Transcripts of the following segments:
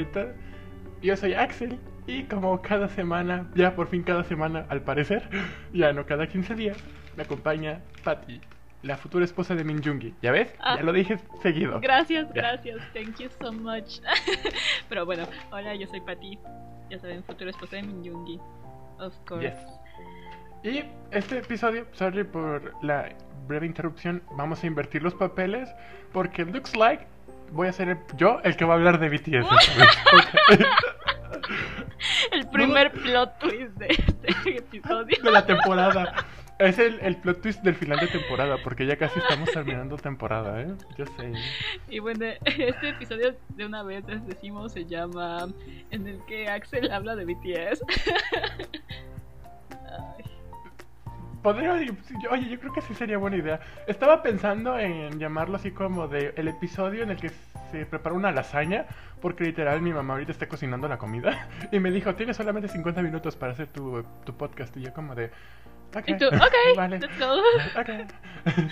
ahorita. Yo soy Axel y como cada semana, ya por fin cada semana al parecer, ya no cada 15 días, me acompaña Patty, la futura esposa de Min Jungi. ¿Ya ves? Ah. Ya lo dije seguido. Gracias, Ya. gracias. Thank you so much. Pero bueno, hola, yo soy Pati. Ya saben, futura esposa de Min Yoongi. Of course. Yes. Y este episodio, sorry por la breve interrupción, vamos a invertir los papeles porque looks like voy a ser el- yo el que va a hablar de BTS. El primer plot twist de este episodio. de la temporada. Es el, el plot twist del final de temporada, porque ya casi estamos terminando temporada, ¿eh? Yo sé. Y bueno, este episodio de una vez les decimos se llama en el que Axel habla de BTS. Ay, Podría, oye, yo creo que sí sería buena idea. Estaba pensando en llamarlo así como de el episodio en el que se prepara una lasaña, porque literal mi mamá ahorita está cocinando la comida y me dijo, tienes solamente 50 minutos para hacer tu, tu podcast y yo como de... Ok, Y tú, ok, vale. let's go. Ok.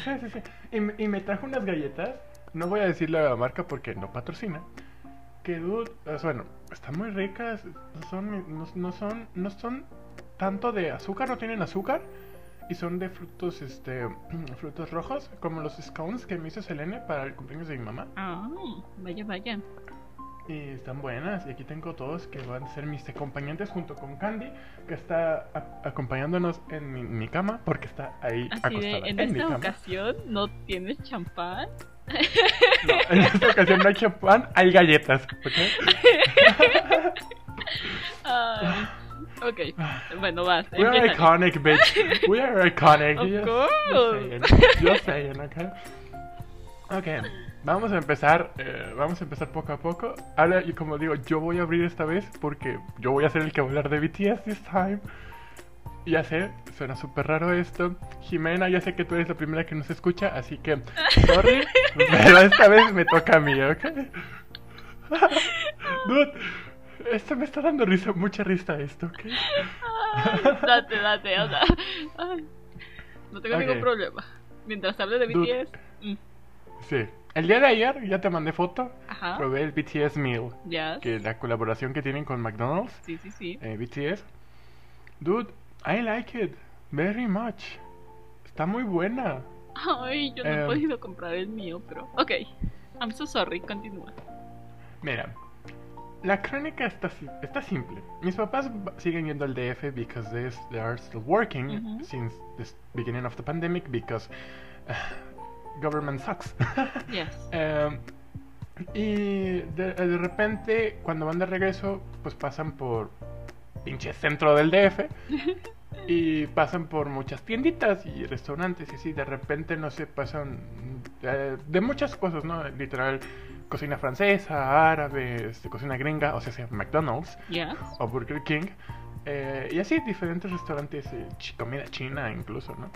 sí, sí, sí. Y, me- y me trajo unas galletas. No voy a decir la marca porque no patrocina. Que dude, bueno, están muy ricas. Son, no, no son, no son tanto de azúcar, no tienen azúcar. Y son de frutos, este, frutos rojos, como los scones que me hizo Selene para el cumpleaños de mi mamá. Ah, vaya, vaya. Y están buenas. Y aquí tengo todos que van a ser mis acompañantes junto con Candy, que está acompañándonos en mi, mi cama, porque está ahí Así acostada de, en esta ocasión no tienes champán. No, en esta ocasión no hay champán, hay galletas, ¿ok? Ok, bueno, vas. We are empieza. iconic, bitch. We are iconic. Of course. Just saying, saying, ¿ok? Ok, vamos a empezar, eh, vamos a empezar poco a poco. Ahora, y como digo, yo voy a abrir esta vez porque yo voy a ser el que va a hablar de BTS this time. Ya sé, suena súper raro esto. Jimena, ya sé que tú eres la primera que nos escucha, así que, sorry, pero esta vez me toca a mí, ¿ok? Dude, esto me está dando risa, mucha risa esto, ¿ok? Ay, date, date, o sea, ay, no tengo ningún problema. Mientras hable de Dude. BTS, mm, Sí. El día de ayer ya te mandé foto. ajá, Probé el BTS Meal. ya, Que la colaboración que tienen con McDonald's. sí, sí, sí. eh, BTS. Dude, I like it. Very much. Está muy buena. Ay, yo no he Em. podido comprar el mío, pero, ok, I'm so sorry, continúa. Mira. La crónica está, está simple. Mis papás siguen yendo al DF because they, they are still working Ujú. since the beginning of the pandemic because uh, government sucks. Yes. Em, y de, de repente, cuando van de regreso, pues pasan por pinche centro del DF y pasan por muchas tienditas y restaurantes y así. De repente, no sé, pasan eh, de muchas cosas, ¿no? Literal, cocina francesa, árabe, este, cocina gringa, o sea, sea McDonald's o Burger King. eh, y así, diferentes restaurantes, eh, comida china incluso, ¿no?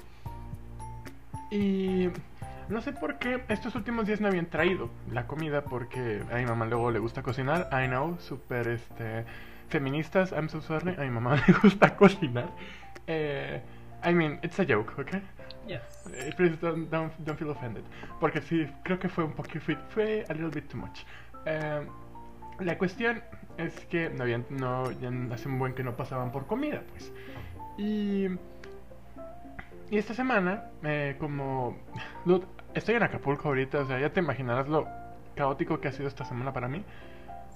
Y no sé por qué estos últimos días no habían traído la comida porque a mi mamá luego le gusta cocinar. I know, super este, feministas, I'm so sorry. A mi mamá le gusta cocinar. Eh, I mean, it's a joke, ¿ok? Yes. Eh, please don't, don't, don't feel offended. Porque sí, creo que fue un poquito, fue, a little bit too much. Eh, la cuestión es que no habían, no, ya hace un buen que no pasaban por comida, pues. Y, y esta semana, eh, como, dude, estoy en Acapulco ahorita, o sea, ya te imaginarás lo caótico que ha sido esta semana para mí.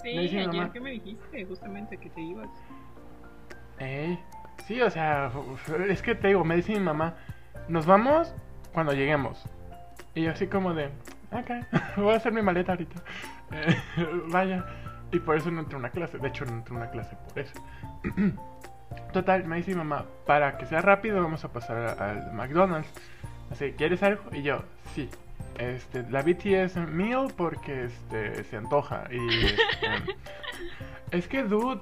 Sí, Me ayer mamá. que me dijiste justamente que te ibas. Ey, sí, o sea, es que te digo, me dice mi mamá, nos vamos cuando lleguemos. Y yo así como de, ok, voy a hacer mi maleta ahorita. Eh, vaya. Y por eso no entré a una clase. De hecho, no entré a una clase por eso. Total, me dice mi mamá, para que sea rápido vamos a pasar al McDonald's. Así, ¿quieres algo? Y yo, sí. Este, la BTS meal porque este, se antoja. Y este, es que, dude,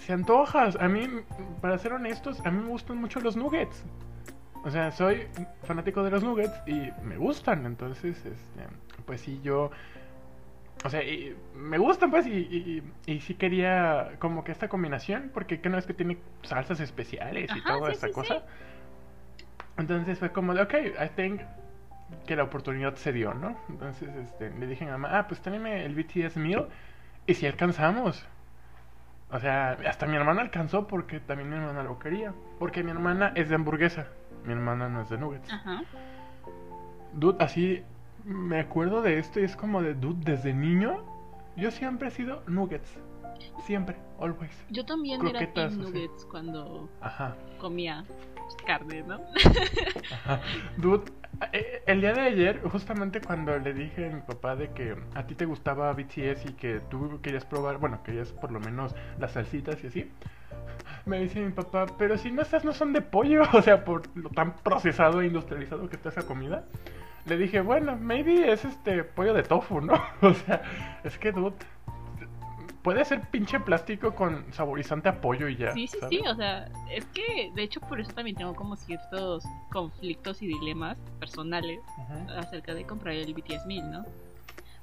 se antojas. A mí, para ser honestos, a mí me gustan mucho los nuggets. O sea, soy fanático de los nuggets y me gustan. Entonces, este, pues sí, yo. O sea, y me gustan, pues, y, y, y sí quería como que esta combinación, porque que no es que tiene salsas especiales y Ajá, toda sí, esta sí, cosa. sí. Entonces fue como de, ok, I think que la oportunidad se dio, ¿no? Entonces este, le dije a mi mamá, ah, pues tráeme el BTS Meal. Y si alcanzamos. O sea, hasta mi hermana alcanzó porque también mi hermana lo quería. Porque mi hermana es de hamburguesa. Mi hermana no es de nuggets. Ajá. Dude, así me acuerdo de esto y es como de, dude, desde niño yo siempre he sido nuggets. Siempre, always. Yo también Croquetas, era. Nuggets cuando Ajá. comía carne, ¿no? Ajá. Dude, eh, el día de ayer, justamente cuando le dije a mi papá de que a ti te gustaba BTS y que tú querías probar, bueno, querías por lo menos las salsitas y así, me dice mi papá, pero si no estas no son de pollo, o sea, por lo tan procesado e industrializado que está esa comida. Le dije, bueno, maybe es este pollo de tofu, ¿no? O sea, es que, dude, puede ser pinche plástico con saborizante a pollo y ya. Sí, sí, ¿sabes? sí, o sea, es que de hecho por eso también tengo como ciertos conflictos y dilemas personales acerca de comprar el BTS Meal, ¿no?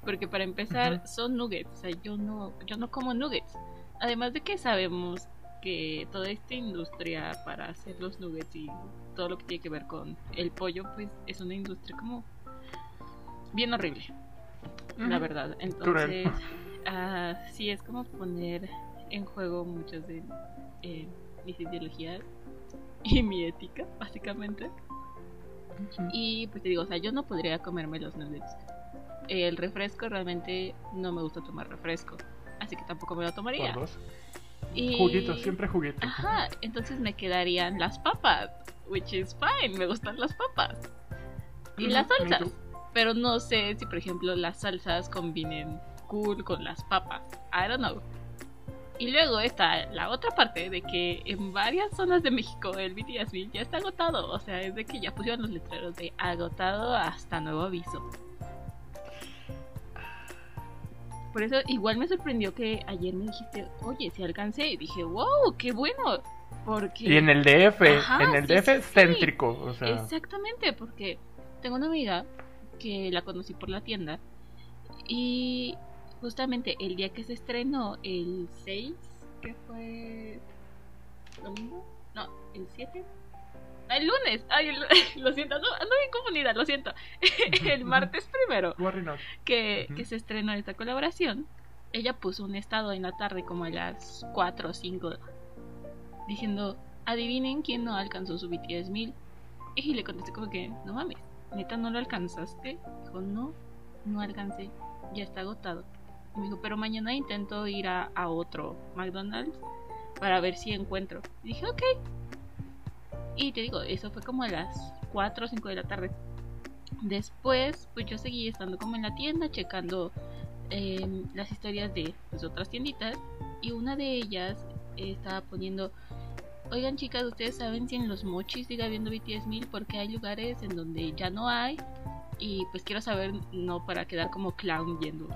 Porque para empezar son nuggets, o sea, yo no, yo no como nuggets. Además de que sabemos que toda esta industria para hacer los nuggets y todo lo que tiene que ver con el pollo, pues es una industria como bien horrible, la verdad. Entonces, ah, sí es como poner en juego muchas de eh, mis ideologías y mi ética, básicamente. Y pues te digo, o sea, yo no podría comerme los nuggets. El refresco realmente no me gusta tomar refresco, así que tampoco me lo tomaría. Y... Juguito, siempre juguito. Ajá, entonces me quedarían las papas, which is fine, me gustan las papas. Y las salsas. Pero no sé si, por ejemplo, las salsas combinen cool con las papas. I don't know. Y luego está la otra parte de que en varias zonas de México el BTS ya está agotado. O sea, es de que ya pusieron los letreros de agotado hasta nuevo aviso. Por eso igual me sorprendió que ayer me dijiste, oye, si alcancé. Y dije, wow, qué bueno. Porque... Y en el DF, Ajá, en el sí, DF sí, sí. céntrico, o sea, Exactamente, porque tengo una amiga que la conocí por la tienda y justamente el día que se estrenó, el 6, que fue domingo, no, el 7, Ah, el lunes, ay, el- lo siento, no, ando bien confundida, lo siento, el martes primero que, que se estrenó esta colaboración, ella puso un estado en la tarde como a las 4 o 5 diciendo, adivinen quién no alcanzó su BTS 1000. Y le contesté como que, no mames, neta no lo alcanzaste. Dijo, no, no alcancé, ya está agotado. Y me dijo, pero mañana intento ir a, a otro McDonald's para ver si encuentro. Y dije, ok. Y te digo, eso fue como a las 4 o 5 de la tarde. Después, pues yo seguí estando como en la tienda, checando em, las historias de pues, otras tienditas. Y una de ellas eh, estaba poniendo, oigan chicas, ¿ustedes saben si en los mochis sigue habiendo BTS 1000? Porque hay lugares en donde ya no hay. Y pues quiero saber, no para quedar como clown yendo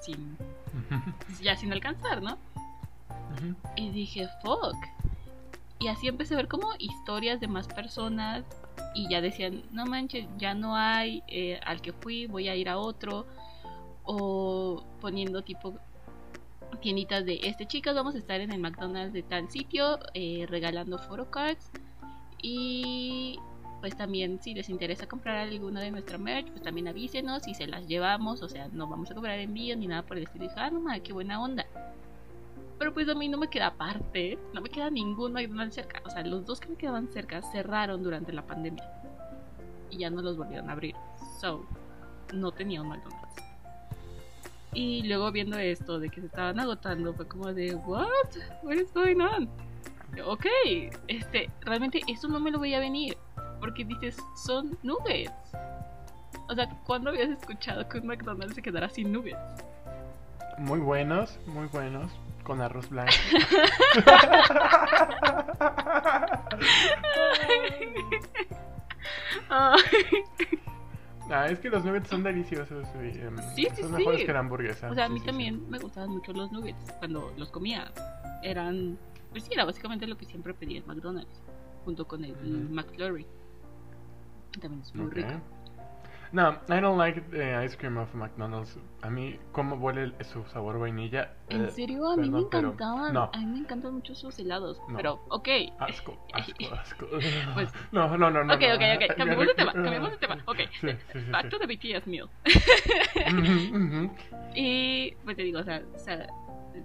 sin, ya sin alcanzar, ¿no? Y dije, fuck. Y así empecé a ver como historias de más personas y ya decían, no manches, ya no hay eh, al que fui, voy a ir a otro. O poniendo tipo tienditas de, este chicas, vamos a estar en el McDonald's de tal sitio eh, regalando photocards. Y pues también si les interesa comprar alguna de nuestra merch, pues también avísenos y se las llevamos. O sea, no vamos a cobrar envío ni nada por el estilo. Ah, no qué buena onda. Pero pues a mí no me queda aparte, no me queda ningún McDonald's cerca. O sea, los dos que me quedaban cerca cerraron durante la pandemia. Y ya no los volvieron a abrir. So, no tenía un McDonald's. Y luego viendo esto de que se estaban agotando, fue como de, ¿What? What is going on? Ok, este, realmente esto no me lo voy a venir. Porque dices, son nuggets. O sea, ¿cuándo habías escuchado que un McDonald's se quedara sin nuggets? Muy buenos, muy buenos, con arroz blanco. Ah, es que los nuggets son deliciosos. y, em, Sí, sí, son sí. mejores que la hamburguesa. O sea, a mí también me gustaban mucho los nuggets cuando los comía. Eran, pues sí, era básicamente lo que siempre pedía en McDonald's, junto con el Ujú. McFlurry. También es muy Ok. rico. No, I don't like the ice cream of McDonald's. A mí, cómo huele el- su sabor vainilla. En eh, serio, a mí me perdón, encantaban. no. A mí me encantan mucho sus helados. No. Pero, ok. Asco, asco, asco. Pues- no, no, no, no. ok, ok, ok. Cambiemos de tema. Cambiemos de tema. Ok. Sí, sí, sí. Back to the BTS meal. Y pues te digo, o sea, se,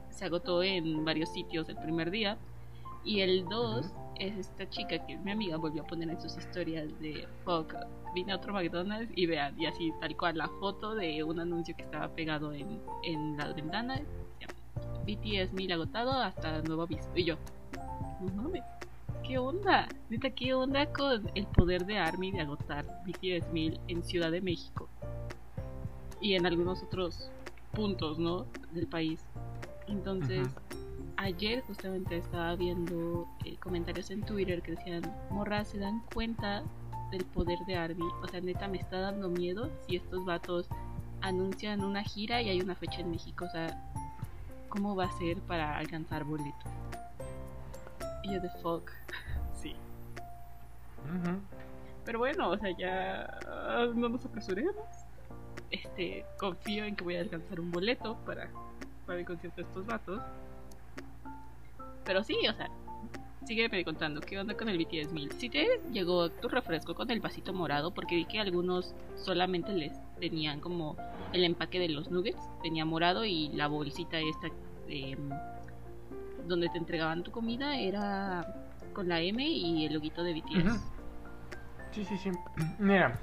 se agotó en varios sitios el primer día. Y el 2 es esta chica que es mi amiga, volvió a poner en sus historias de fuck, vine a otro McDonald's y vean, y así tal cual la foto de un anuncio que estaba pegado en, en la ventana. decía, BTS mil agotado hasta nuevo aviso. Y yo, no mames, ¿qué onda? Neta, ¿qué onda con el poder de Army de agotar BTS mil en Ciudad de México? Y en algunos otros puntos, ¿no? Del país. Entonces, ayer justamente estaba viendo eh, comentarios en Twitter que decían, morra, ¿se dan cuenta del poder de Arby? O sea, neta, me está dando miedo si estos vatos anuncian una gira y hay una fecha en México. O sea, ¿cómo va a ser para alcanzar boleto? Y yo de fuck. sí. Pero bueno, o sea, ya ah, no nos apresuremos. Este, confío en que voy a alcanzar un boleto para, para el concierto de estos vatos. Pero sí, o sea, sígueme contando, ¿qué onda con el BTS 1000? Si te llegó tu refresco con el vasito morado, porque vi que algunos solamente les tenían como el empaque de los nuggets, tenía morado y la bolsita esta em, donde te entregaban tu comida era con la M y el loguito de BTS. Sí, sí, sí. Mira.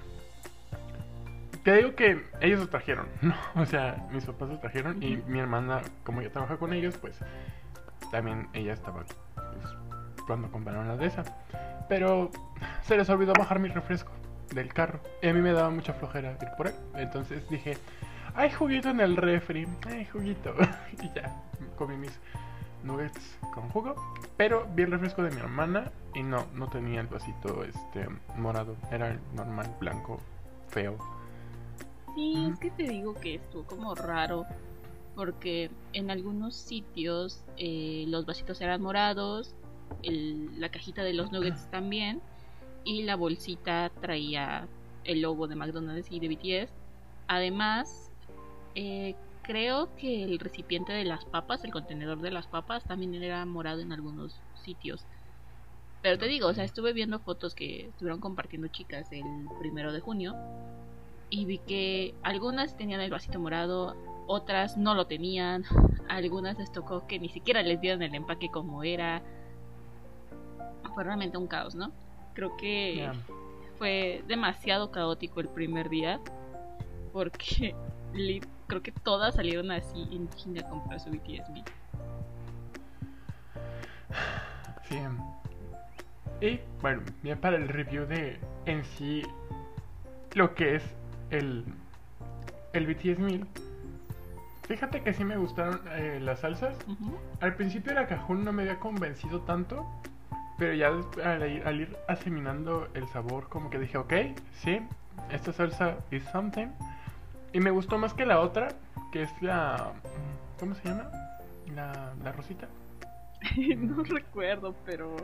Te digo que ellos lo trajeron, ¿no? O sea, mis papás lo trajeron y mi hermana, como ya trabaja con ellos, pues también ella estaba pues, cuando compraron la de esa. Pero se les olvidó bajar mi refresco del carro. Y a mí me daba mucha flojera ir por él. Entonces dije, hay juguito en el refri, hay juguito. y ya, comí mis nuggets con jugo. Pero vi el refresco de mi hermana y no, no tenía el vasito este morado. Era el normal, blanco, feo. Sí, es que te digo que estuvo como raro. Porque en algunos sitios eh, los vasitos eran morados, el- la cajita de los nuggets también, y la bolsita traía el logo de McDonald's y de BTS. Además, eh, creo que el recipiente de las papas, el contenedor de las papas, también era morado en algunos sitios. Pero te digo, o sea, estuve viendo fotos que estuvieron compartiendo chicas el primero de junio y vi que algunas tenían el vasito morado, otras no lo tenían, algunas les tocó que ni siquiera les dieron el empaque como era. Fue realmente un caos, ¿no? Creo que fue demasiado caótico el primer día porque creo que todas salieron así en chinga a comprar su BTS Meal. Sí. Y bueno, bien para el review de en sí lo que es el, el BTS 1000. Fíjate que sí me gustaron eh, las salsas. Al principio la cajún no me había convencido tanto, pero ya des- al ir, al ir asimilando el sabor como que dije, ok, sí, esta salsa is something. Y me gustó más que la otra, que es la... ¿Cómo se llama? La, la rosita. no recuerdo, pero...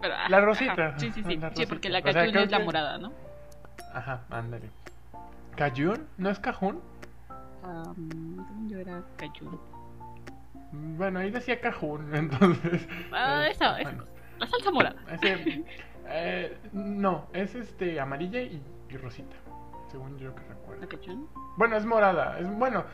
pero, La rosita. ajá. Sí, sí, sí. Sí, porque la rosita. O sea, cajún es la que- morada, ¿no? Ajá, ándale. ¿Cajún? ¿No es cajún? Um, yo era. Bueno, ahí decía cajún, entonces... Ah, eh, esa, esa bueno, cosa. La salsa morada. ese, eh, no, es este amarilla y, y rosita, según yo que ¿La recuerdo. cajún? Bueno, es morada, es bueno,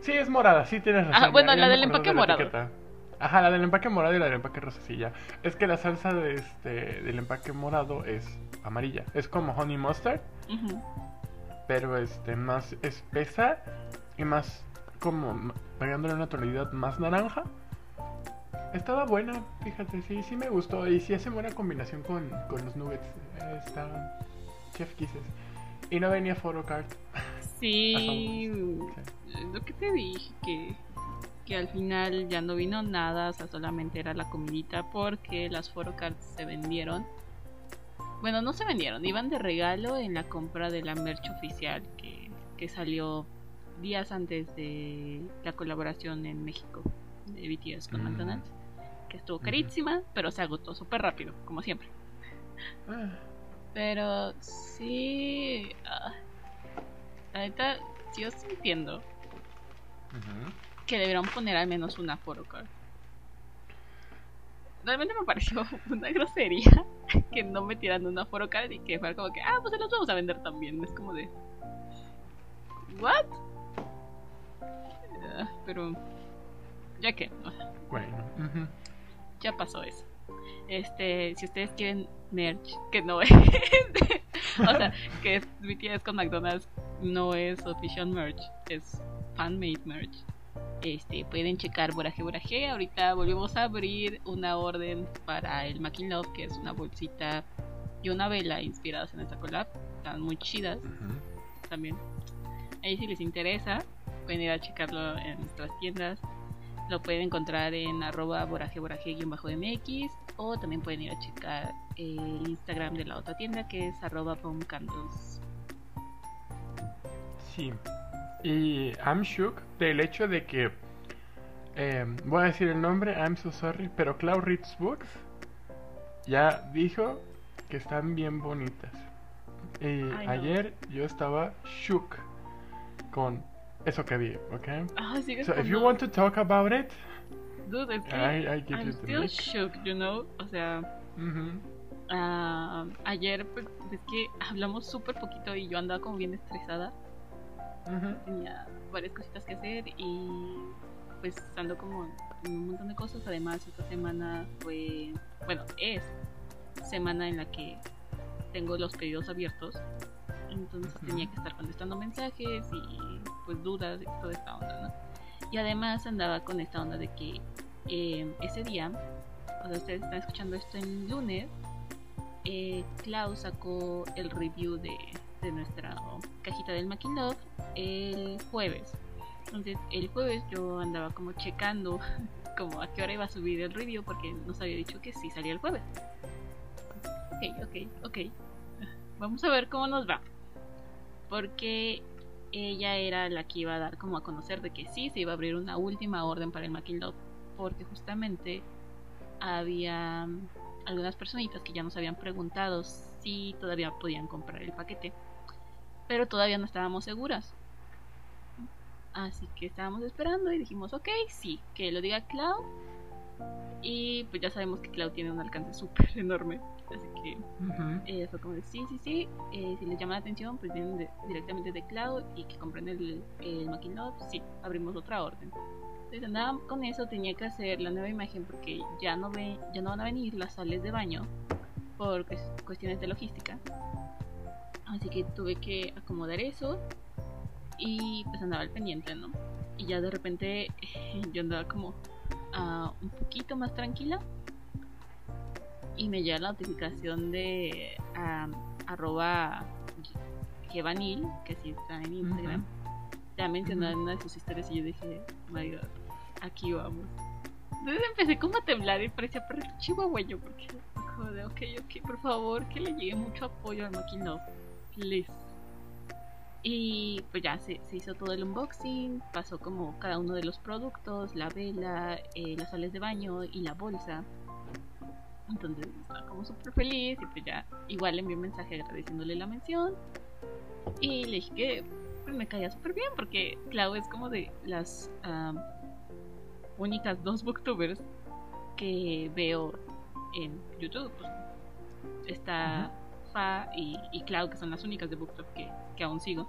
sí es morada, sí tienes razón. Ajá, bueno, la del empaque de la morado. etiqueta. Ajá, la del empaque morado y la del empaque rosa, sí, ya. Es que la salsa de este, del empaque morado es amarilla, es como honey mustard, pero este más espesa y más como pegándole una tonalidad más naranja. Estaba buena, fíjate, sí, sí me gustó y sí hace buena combinación con, con los nuggets. Eh, Está chef kisses. Y no venía photocard. Sí, Sí. lo que te dije, que, que al final ya no vino nada, o sea, solamente era la comidita porque las photocards se vendieron. Bueno, no se vendieron, iban de regalo en la compra de la merch oficial que, que salió días antes de la colaboración en México de BTS con Mm. McDonald's, que estuvo carísima, pero se agotó súper rápido, como siempre. Ah, Pero sí. ah, La neta, yo sí entiendo que deberían poner al menos una photocard. Realmente me pareció una grosería que no metieran una photocard y que fuera como que, ah, pues se las vamos a vender también. Es como de. ¿What? Pero. Ya que, Bueno. ya pasó eso. Este, si ustedes quieren merch, que no es. o sea, que es BTS con McDonald's no es official merch, es fan-made merch. Este, pueden checar Boraje Boraje. Ahorita volvemos a abrir una orden para el Making Love, que es una bolsita y una vela inspiradas en esta collab. Están muy chidas también. Ahí si les interesa, pueden ir a checarlo en nuestras tiendas. Lo pueden encontrar en arroba boraje-mx o también pueden ir a checar el Instagram de la otra tienda que es arroba pomcandles. Sí. Y I'm shook del hecho de que. eh, voy a decir el nombre, I'm so sorry, pero Cloud Reads Books ya dijo que están bien bonitas. Y Ay, no. ayer yo estaba shook con eso que vi, ¿ok? Ah, sigues So if you want to talk about it, Dude, es que I, I give I'm you the still mic. shook, you know. O sea, Ujú. ah, ayer pues, es que hablamos súper poquito y yo andaba como bien estresada. Ujú. tenía varias cositas que hacer y pues ando como en un montón de cosas. Además, esta semana fue, bueno, es semana en la que tengo los pedidos abiertos. Entonces tenía que estar contestando mensajes y pues dudas y toda esta onda, ¿no? Y además andaba con esta onda de que eh, ese día, o sea, ustedes están escuchando esto en lunes, eh, Klaus sacó el review de, de nuestra cajita del Making Love el jueves. Entonces, el jueves yo andaba como checando como a qué hora iba a subir el review porque nos había dicho que sí salía el jueves. Ok, ok, ok. Vamos a ver cómo nos va. Porque ella era la que iba a dar como a conocer de que sí se iba a abrir una última orden para el Love. Porque justamente había algunas personitas que ya nos habían preguntado si todavía podían comprar el paquete. Pero todavía no estábamos seguras. Así que estábamos esperando y dijimos, ok, sí, que lo diga Cloud. Y pues ya sabemos que Cloud tiene un alcance súper enorme. Así que Ujú. eh, fue como de sí, sí, sí. eh, si les llama la atención, pues vienen de- directamente de Cloud y que compren el, el. Sí, abrimos otra orden. Entonces andaba con eso, tenía que hacer la nueva imagen porque ya no, ve, ya no van a venir las sales de baño por cues- cuestiones de logística. Así que tuve que acomodar eso y pues andaba al pendiente, ¿no? Y ya de repente yo andaba como un poquito más tranquila y me llega la notificación de arroba Gevanil, que sí está en Instagram. Ya mencionó en una de sus historias y yo dije, my god, aquí vamos. Entonces empecé como a temblar y parecía perrito chihuahueño porque como de, ok, ok, por favor, que le llegue mucho apoyo al Making Love, please. Y pues ya se, hizo todo el unboxing, pasó como cada uno de los productos, la vela, eh, las sales de baño y la bolsa. Entonces estaba como súper feliz y pues ya igual le envié un mensaje agradeciéndole la mención. Y le dije que pues, me caía súper bien porque Clau es como de las únicas dos booktubers que veo en YouTube. pues, está Fa y, y Clau, que son las únicas de Booktube que, que aún sigo.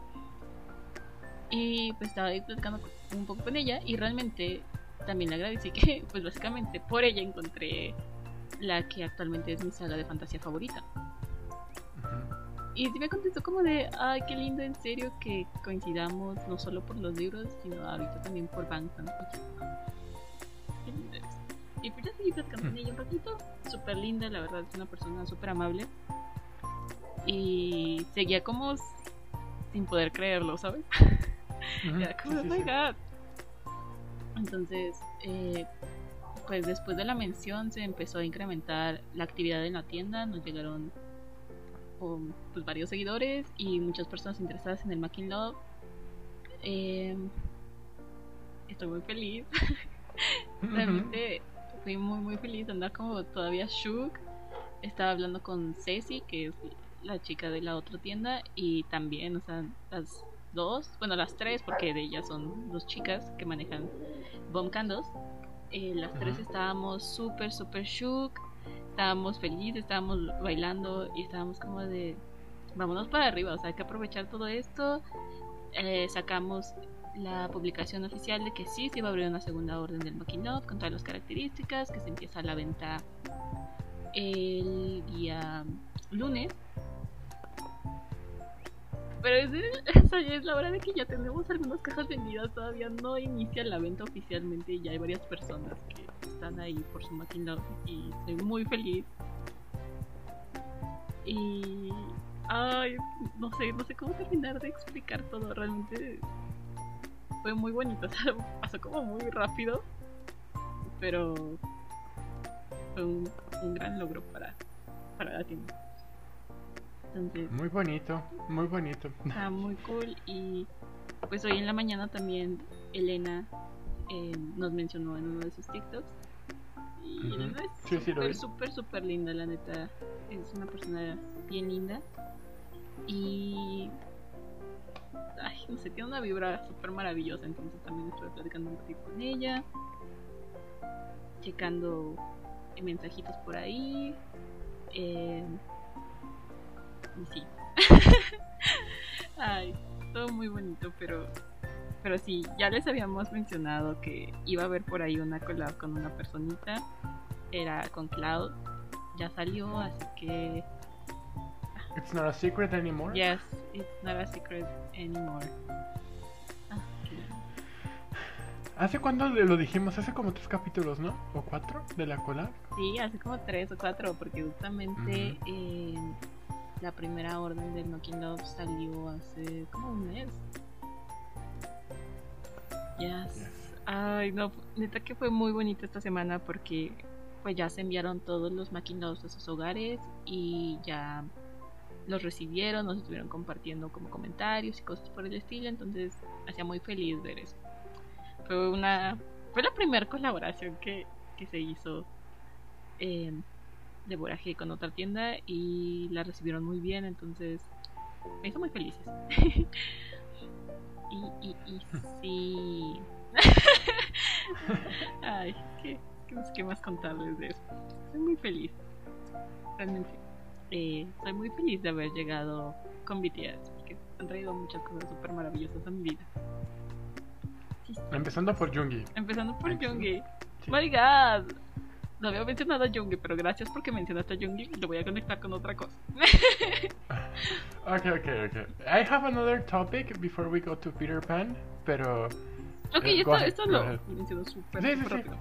Y pues estaba ahí platicando un poco con ella y realmente también le agradecí que pues básicamente por ella encontré la que actualmente es mi saga de fantasía favorita. Y sí me contestó como de, ay, qué lindo, en serio, que coincidamos no solo por los libros, sino ahorita también por Bangtan. Eres. Y pues ya seguí platicando con ella un ratito, súper linda, la verdad, es una persona súper amable. Y seguía como sin poder creerlo, ¿sabes? Era como, oh my god. Entonces, eh, pues después de la mención se empezó a incrementar la actividad en la tienda. Nos llegaron um, pues, varios seguidores y muchas personas interesadas en el Making Love. Eh, estoy muy feliz. Realmente fui muy muy feliz de andar como todavía shook. Estaba hablando con Ceci, que es la chica de la otra tienda, y también, o sea, las dos, bueno, las tres, porque de ellas son dos chicas que manejan Bomb Candles. Eh, las tres estábamos súper, súper shook, estábamos felices, estábamos bailando y estábamos como de, vámonos para arriba, o sea, hay que aprovechar todo esto. Eh, sacamos la publicación oficial de que sí se iba a abrir una segunda orden del Love con todas las características, que se empieza la venta el día lunes. Pero es, la hora de que ya tenemos algunas cajas vendidas. Todavía no inicia la venta oficialmente y ya hay varias personas que están ahí por su Love y estoy muy feliz. Y. Ay, no sé, no sé cómo terminar de explicar todo. Realmente fue muy bonito. O sea, pasó como muy rápido. Pero fue un, un gran logro para, para la tienda. Entonces, Muy bonito, muy bonito. está muy cool. Y pues hoy en la mañana también Elena eh, nos mencionó en uno de sus TikToks. Y Ujú. Elena es Sí, sí, súper, súper, súper linda, la neta. Es una persona bien linda. Y. Ay, no sé, tiene una vibra súper maravillosa. Entonces también estuve platicando un poquito con ella. Checando mensajitos por ahí. Eh, y sí. Ay, todo muy bonito, pero. Pero sí, ya les habíamos mencionado que iba a haber por ahí una collab con una personita. Era con Cloud. Ya salió, así que. It's not a secret anymore. Yes, it's not a secret anymore. Ah, ¿Hace cuándo le- lo dijimos? Hace como tres capítulos, ¿no? ¿O cuatro de la collab? Sí, hace como tres o cuatro, porque justamente eh, la primera orden del Knocking Love salió hace como un mes. Yes. Ay, no, neta que fue muy bonito esta semana porque pues ya se enviaron todos los Loves a sus hogares y ya los recibieron, nos estuvieron compartiendo como comentarios y cosas por el estilo, entonces hacía muy feliz ver eso. Fue una fue la primera colaboración que, que se hizo eh, de Boraje con otra tienda y la recibieron muy bien, entonces me hizo muy felices. y, y, y sí. Ay, ¿qué, qué, más- qué más contarles de eso? Estoy muy feliz. Realmente. eh, soy muy feliz de haber llegado con BTS porque han traído muchas cosas súper maravillosas a mi vida. Sí, sí. Empezando por Jungi. Empezando por. Jungi. Sí. My god. No había mencionado a Jungi, pero gracias porque mencionaste a Jungi. Lo voy a conectar con otra cosa. Okay, okay, okay. I have another topic before we go to Peter Pan, pero Ok, Eh, esto, ahead, esto lo menciono súper Sí, sí, súper sí. rápido.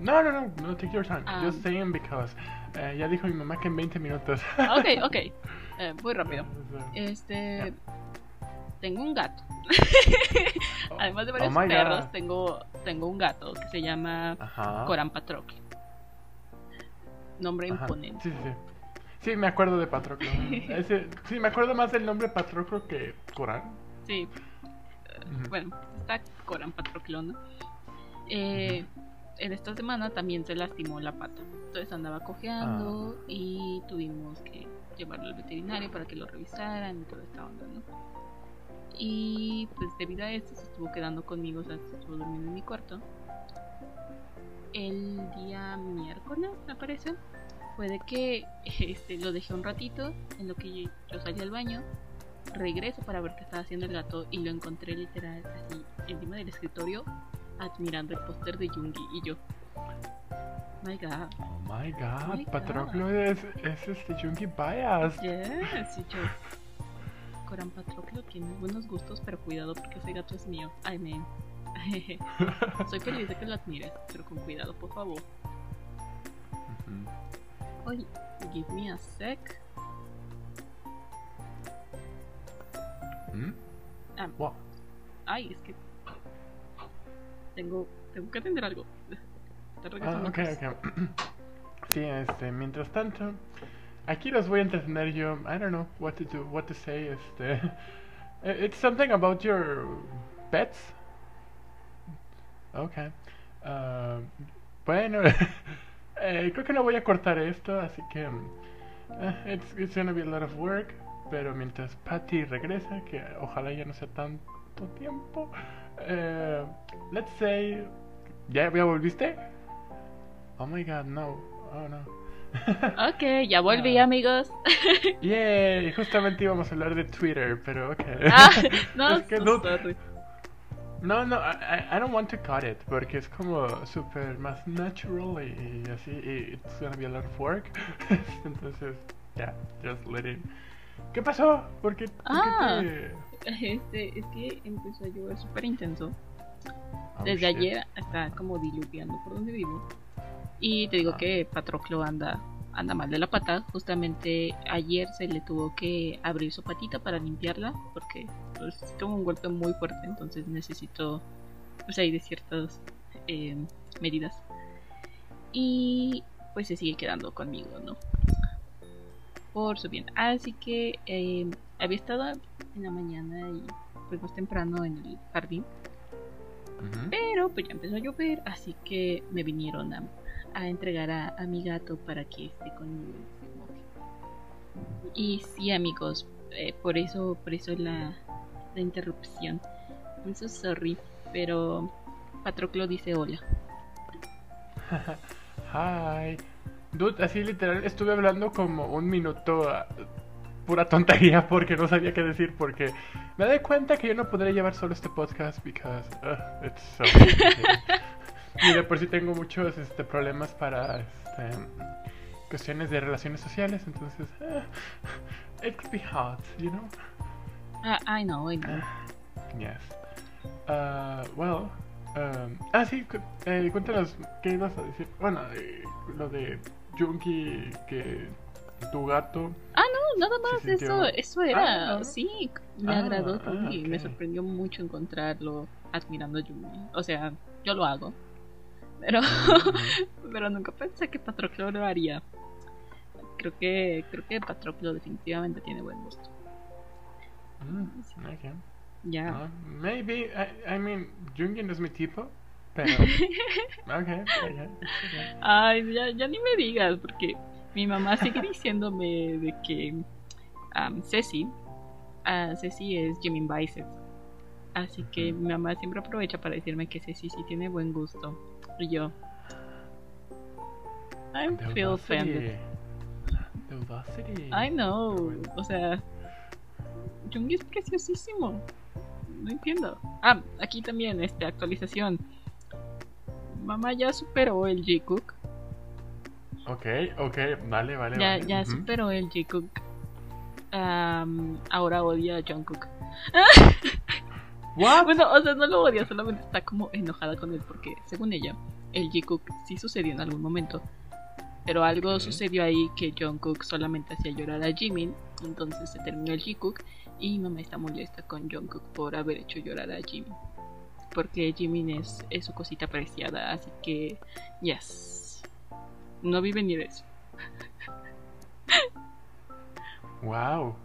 no, no, no, no, take your time. Um, Just saying because eh, ya dijo mi mamá que en 20 minutos. Ah, Ok, ok. Eh, muy rápido. Este. Tengo un gato. Además de varios Oh perros, God. tengo, tengo un gato que se llama Ajá. Coran Patroclo. Nombre Ajá. imponente. Sí, sí, sí. Sí, me acuerdo de Patroclo. Ese, sí, me acuerdo más del nombre Patroclo que Corán. Sí. Ujú. Bueno, está Coran Patroclo, ¿no? Eh, en esta semana también se lastimó la pata. Entonces andaba cojeando Ah. y tuvimos que llevarlo al veterinario para que lo revisaran y toda esta onda, ¿no? Y pues debido a esto se estuvo quedando conmigo, o sea, se estuvo durmiendo en mi cuarto. El día miércoles, me parece, fue de que este, lo dejé un ratito en lo que yo salí al baño. Regreso para ver qué estaba haciendo el gato y lo encontré literal así encima del escritorio admirando el póster de Jungi y yo. My god. Oh my god, my Patroclo es, es este Jungi Bias. Yes, y yo. Coran Patroclo tiene buenos gustos, pero cuidado porque ese gato es mío. Ay, men. Soy feliz de que lo admires, pero con cuidado, por favor. Oye, give me a sec. ¿Mm? Wow. ay, es que. Tengo, tengo que atender algo. Ah, ok, ok. Sí, este, mientras tanto, aquí los voy a entretener yo. I don't know what to do, what to say. Este, eh, it's something about your pets. Okay. Ah, bueno, eh, creo que no voy a cortar esto, así que mm, eh, it's, it's gonna be a lot of work. pero mientras Patty regresa, que ojalá ya no sea tanto tiempo, eh, let's say, ¿ya, ¿ya volviste? Oh my god, no, oh no. Ok, ya volví, Ah. amigos. Yay, justamente íbamos a hablar de Twitter, pero ok. Ah, no, Es que no- sorry. No, no, I, I- don't want to cut it porque es como súper más natural y, y así, y it's gonna be a lot of work. Entonces, yeah, just let it. ¿Qué pasó? ¿Por qué, por qué Ah. te- Este, es que empezó a llover súper intenso. Oh, Desde shit. ayer está como diluviando por donde vivo. Y te digo Ah. que Patroclo anda, anda mal de la pata. Justamente ayer se le tuvo que abrir su patita para limpiarla. Porque pues, tuvo un golpe muy fuerte. Entonces necesito pues ahí de ciertas eh, medidas. Y pues se sigue quedando conmigo, ¿no? Por su bien. Así que eh, había estado en la mañana y pues más temprano en el jardín. Pero pues ya empezó a llover, así que me vinieron a, a entregar a, a mi gato para que esté conmigo. Y sí, amigos, eh, por eso, por eso la, la interrupción. I'm so sorry, pero Patroclo dice hola. Hi. Dude, así literal estuve hablando como un minuto ah, pura tontería porque no sabía qué decir porque me doy cuenta que yo no podré llevar solo este podcast because uh, it's so. y de por sí tengo muchos este, problemas para este, cuestiones de relaciones sociales, entonces uh, it could be hard, you know. Ah, I know, I know. Yes. Uh, well. um, ah, sí, cu- eh, cuéntanos qué ibas a decir. Bueno, eh, lo de Junkie, que tu gato. Ah, no, nada más, eso, eso era, Ah, no. sí, me Ah, agradó ah, y me ok. sorprendió mucho encontrarlo admirando a Yumi. O sea, yo lo hago, pero, pero nunca pensé que Patroclo lo haría. Creo que, creo que Patroclo definitivamente tiene buen gusto. Mm, okay. Ya. Ah, maybe, I, I mean, Junkie no es mi tipo, pero. okay, okay. Ay, ya, ya ni me digas, porque mi mamá sigue diciéndome de que am, Ceci, Ceci es Jimin Bicep. Así que mi mamá siempre aprovecha para decirme que Ceci sí tiene buen gusto. Y yo. I feel offended. The audacity. I know. O sea, Jungi es preciosísimo. No entiendo. Ah, aquí también, este, actualización. Mamá ya superó el G-Cook. Ok, ok, vale, vale. Ya, vale. ya superó el J-Cook. Am, ahora odia a Jungkook. What? Bueno, o sea, no lo odia, solamente está como enojada con él porque, según ella, el J-Cook sí sucedió en algún momento. Pero algo sucedió ahí que Jungkook solamente hacía llorar a Jimin. Entonces se terminó el J-Cook y mamá está molesta con Jungkook por haber hecho llorar a Jimin. Porque Jimin es, es su cosita preciada, así que, yes. No vi venir eso. Wow.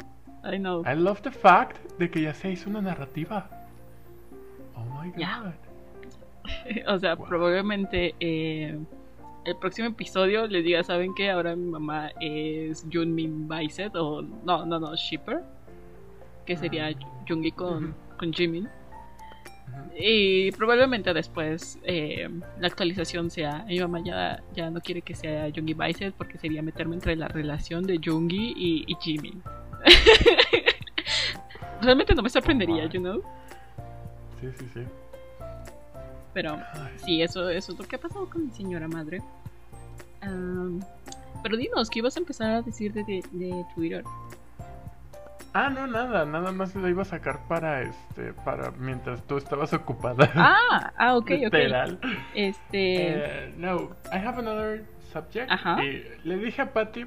I know. I love the fact de que ya se hizo una narrativa. Oh my god. O sea, Wow. probablemente eh, el próximo episodio les diga, ¿saben qué? Ahora mi mamá es Junmin Bicep o no, no, no, Shipper, que sería Ah. Jungi con, con Jimin. Y probablemente después eh, la actualización sea, mi mamá ya, ya no quiere que sea Jungi Bicep porque sería meterme entre la relación de Jungi y, y Jimin. Realmente no me sorprendería, Wow. you know. Sí, sí, sí. Pero Ay, Sí, eso, eso es lo que ha pasado con mi señora madre. Pero dinos, ¿qué ibas a empezar a decir de, de, de Twitter? Ah, no, nada, nada más lo iba a sacar para este, para mientras tú estabas ocupada. Ah, ah, ok, ok. Literal. Este. Eh, no, I have another subject. Ajá. Y le dije a Patty,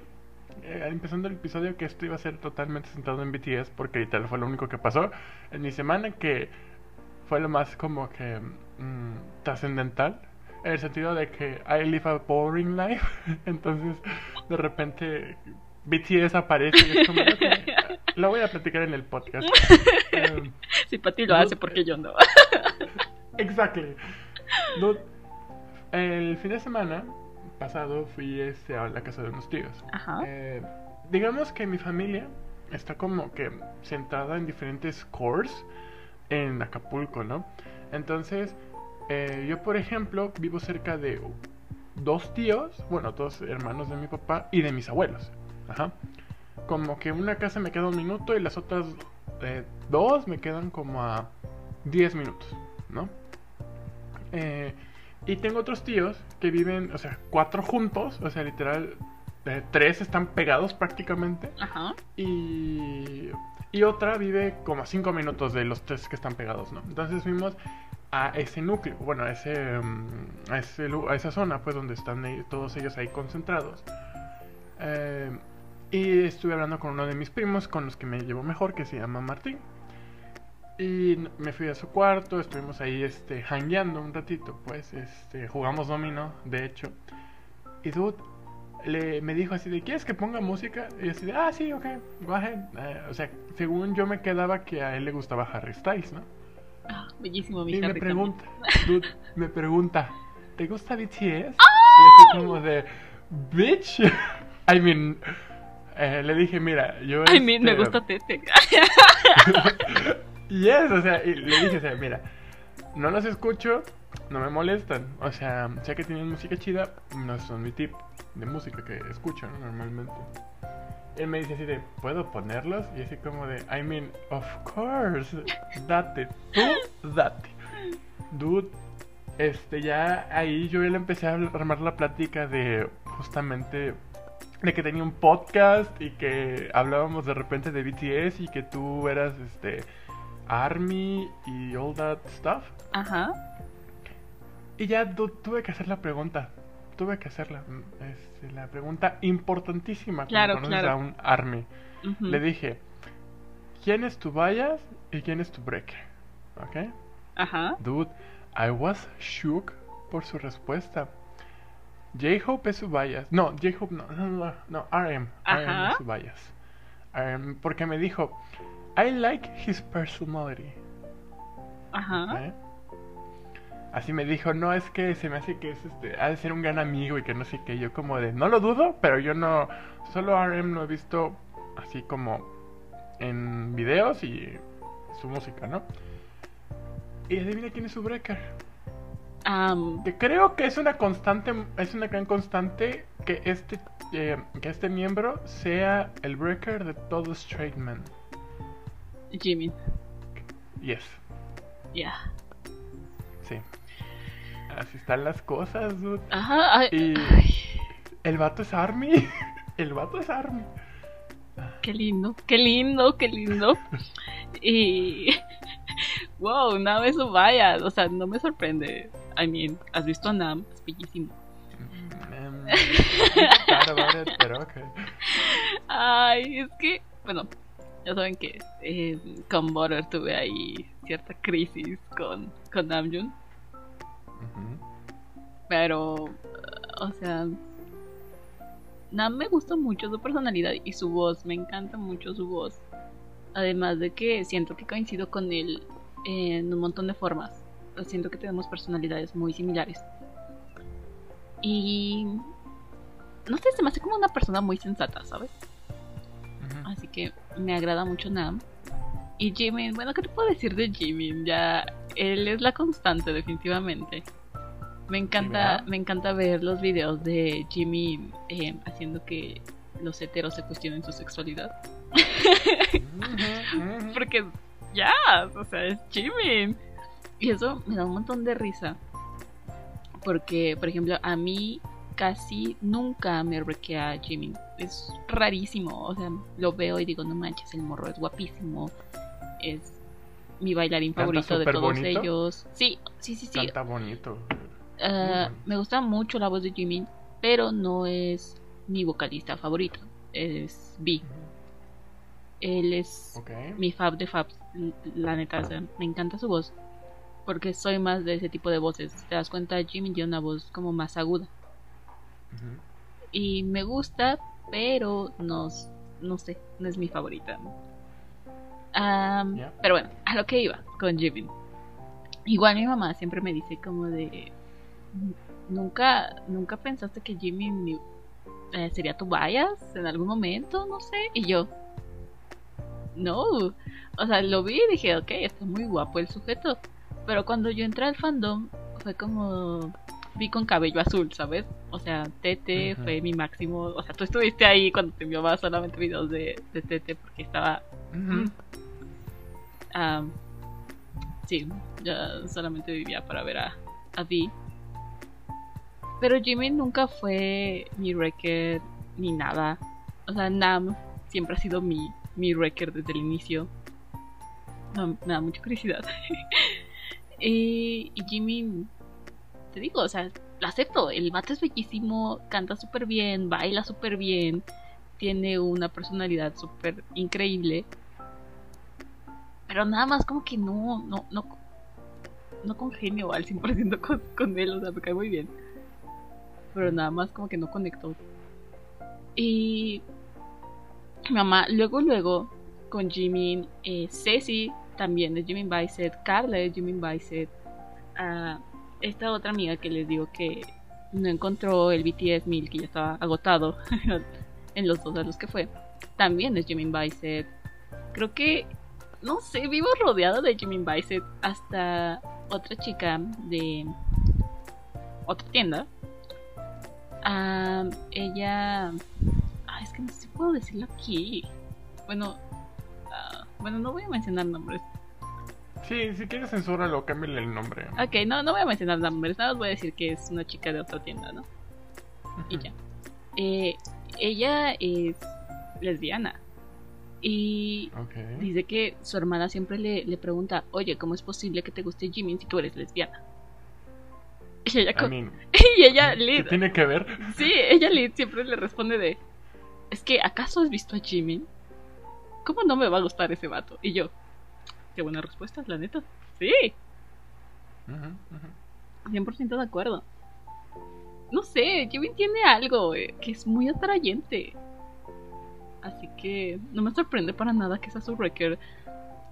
eh, empezando el episodio, que esto iba a ser totalmente centrado en BTS, porque literal fue lo único que pasó en mi semana, que fue lo más como que mm, trascendental. En el sentido de que I live a boring life. Entonces, de repente, BTS aparece y es como, "Ok, lo voy a platicar en el podcast. Si Pati lo no, hace, porque yo no? Exactly. No, el fin de semana pasado fui este, a la casa de unos tíos. Ajá. Eh, digamos que mi familia está como que centrada en diferentes cores en Acapulco, ¿no? Entonces, eh, yo por ejemplo vivo cerca de dos tíos, bueno, dos hermanos de mi papá y de mis abuelos. Ajá. Como que una casa me queda un minuto y las otras eh, dos me quedan como a 10 minutos, ¿no? Eh, y tengo otros tíos que viven, o sea, cuatro juntos, o sea, literal, eh, tres están pegados prácticamente. Ajá. Y, y otra vive como a cinco minutos de los tres que están pegados, ¿no? Entonces fuimos a ese núcleo, bueno, a, ese, mm, a, a esa zona, pues donde están ahí- todos ellos ahí concentrados. Eh, y estuve hablando con uno de mis primos, con los que me llevo mejor, que se llama Martín. Y me fui a su cuarto, estuvimos ahí este, hangueando un ratito, pues, este, jugamos domino, de hecho. Y dude, le, me dijo así de, ¿quieres que ponga música? Y yo así de, ah, sí, ok, go ahead. Eh, o sea, según yo me quedaba que a él le gustaba Harry Styles, ¿no? Ah, bellísimo, mi Y me Harry pregunta, dude, me pregunta, ¿te gusta BTS? Y así como de, bitch. I mean, eh, le dije, mira, yo... Ay, mi- me este, gusta Tete. Yes, o sea, y le dije, o sea, mira, no los escucho, no me molestan. O sea, sé que tienen música chida, no son mi tipo de música que escucho ¿no? normalmente. Él me dice así de, ¿puedo ponerlos? Y así como de, I mean, of course, date, tú date. Dude, este, ya ahí yo ya le empecé a armar la plática de justamente de que tenía un podcast y que hablábamos de repente de BTS y que tú eras este Army y all that stuff. Ajá. Y ya tu- tuve que hacer la pregunta. Tuve que hacerla. mm, este, la pregunta importantísima Claro, cuando conoces claro. a un Army. Le dije, ¿quién es tu bias y quién es tu breaker? ¿Ok? Ajá. Dude, I was shook por su respuesta. J-Hope es su bias. No, J-Hope no, no, no, no, RM. RM es su bias. RM, porque me dijo, I like his personality. Ajá. ¿eh? Así me dijo, no, es que se me hace que es este, ha de ser un gran amigo y que no sé qué. Yo como de, no lo dudo, pero yo no, solo RM lo he visto así como en videos y su música, ¿no? Y adivina quién es su breaker. Que creo que es una constante, es una gran constante que este, eh, que este miembro sea el breaker de todo straight man. Jimmy. Yes, Ya. sí. Así están las cosas, dude. Ajá. ay, Y- ay, El vato es Army. El vato es Army. qué lindo, qué lindo, qué lindo. Y. Wow, Nam eso vaya. O sea, no me sorprende. I mean, ¿has visto a Nam? Es bellísimo. Mm, it, pero ok. Ay, es que, bueno, ya saben que eh, con Butter tuve ahí cierta crisis con, con Namjoon. Pero, o sea, Nam me gusta mucho su personalidad y su voz, me encanta mucho su voz. Además de que siento que coincido con él en un montón de formas. Siento que tenemos personalidades muy similares. Y no sé, se me hace como una persona muy sensata, ¿sabes? Así que me agrada mucho Nam. Y Jimin, bueno, ¿qué te puedo decir de Jimin? Ya, él es la constante, definitivamente. Me encanta, me encanta ver los videos de Jimin eh, haciendo que los heteros se cuestionen su sexualidad. Porque ya, o sea, es Jimin. Y eso me da un montón de risa. Porque, por ejemplo, a mí casi nunca me requea Jimin. Es rarísimo. O sea, lo veo y digo, no manches, el morro es guapísimo. Es mi bailarín Canta favorito de todos bonito. ellos. Sí, sí, sí, sí. Canta bonito. Ah, bueno. me gusta mucho la voz de Jimin, pero no es mi vocalista favorito. Es B. Él es mi fab de fabs, la neta, o sea, me encanta su voz. Porque soy más de ese tipo de voces. Te das cuenta, Jimmy tiene una voz como más aguda. Y me gusta, pero no, no sé, no es mi favorita. Ya. Pero bueno, a lo que iba con Jimin. Igual mi mamá siempre me dice como de... Nunca, nunca pensaste que Jimin eh, sería tu bias en algún momento, no sé. Y yo, no. O sea, lo vi y dije, ok, está muy guapo el sujeto. Pero cuando yo entré al fandom, fue como. Vi con cabello azul, ¿sabes? O sea, Tete Ujú. fue mi máximo. O sea, tú estuviste ahí cuando te enviaba solamente videos de, de Tete porque estaba. Ah, sí, yo solamente vivía para ver a, a Vi. Pero Jimmy nunca fue mi wrecker ni nada. O sea, Nam siempre ha sido mi, mi wrecker desde el inicio. No, me da mucha curiosidad. y, y Jimmy, te digo, o sea, lo acepto. El vato es bellísimo, canta súper bien, baila súper bien, tiene una personalidad súper increíble. Pero nada más como que no, no, no, no congenio al 100% con, con él, o sea, me cae muy bien. Pero nada más como que no conectó. Y mamá, luego, luego, con Jimin, eh, Ceci también es Jimin Bicep, Carla es Jimin Bicep, ah, esta otra amiga que les digo que no encontró el BTS 1000 que ya estaba agotado en los dos a los que fue, también es Jimin Bicep. Creo que, no sé, vivo rodeada de Jimin Bicep hasta otra chica de otra tienda. Ah, ella. Ay, es que no sé si puedo decirlo aquí. Bueno, ah, bueno, no voy a mencionar nombres. Sí, si quieres censúralo, cámbiale el nombre. Ok, no, no voy a mencionar nombres, nada más voy a decir que es una chica de otra tienda, ¿no? Y Ujú. ya. Eh, ella es lesbiana. Y dice que su hermana siempre le, le pregunta, oye, ¿cómo es posible que te guste Jimin si tú eres lesbiana? Y ella, I con- mean, y ella ¿qué Lid, tiene que ver? sí, ella Lid siempre le responde de, es que ¿acaso has visto a Jimin? ¿Cómo no me va a gustar ese vato? Y yo, qué buena respuesta, la neta. Sí, Ujú, ujú. 100% de acuerdo. No sé, Jimin tiene algo eh, que es muy atrayente. Así que no me sorprende para nada que sea su record.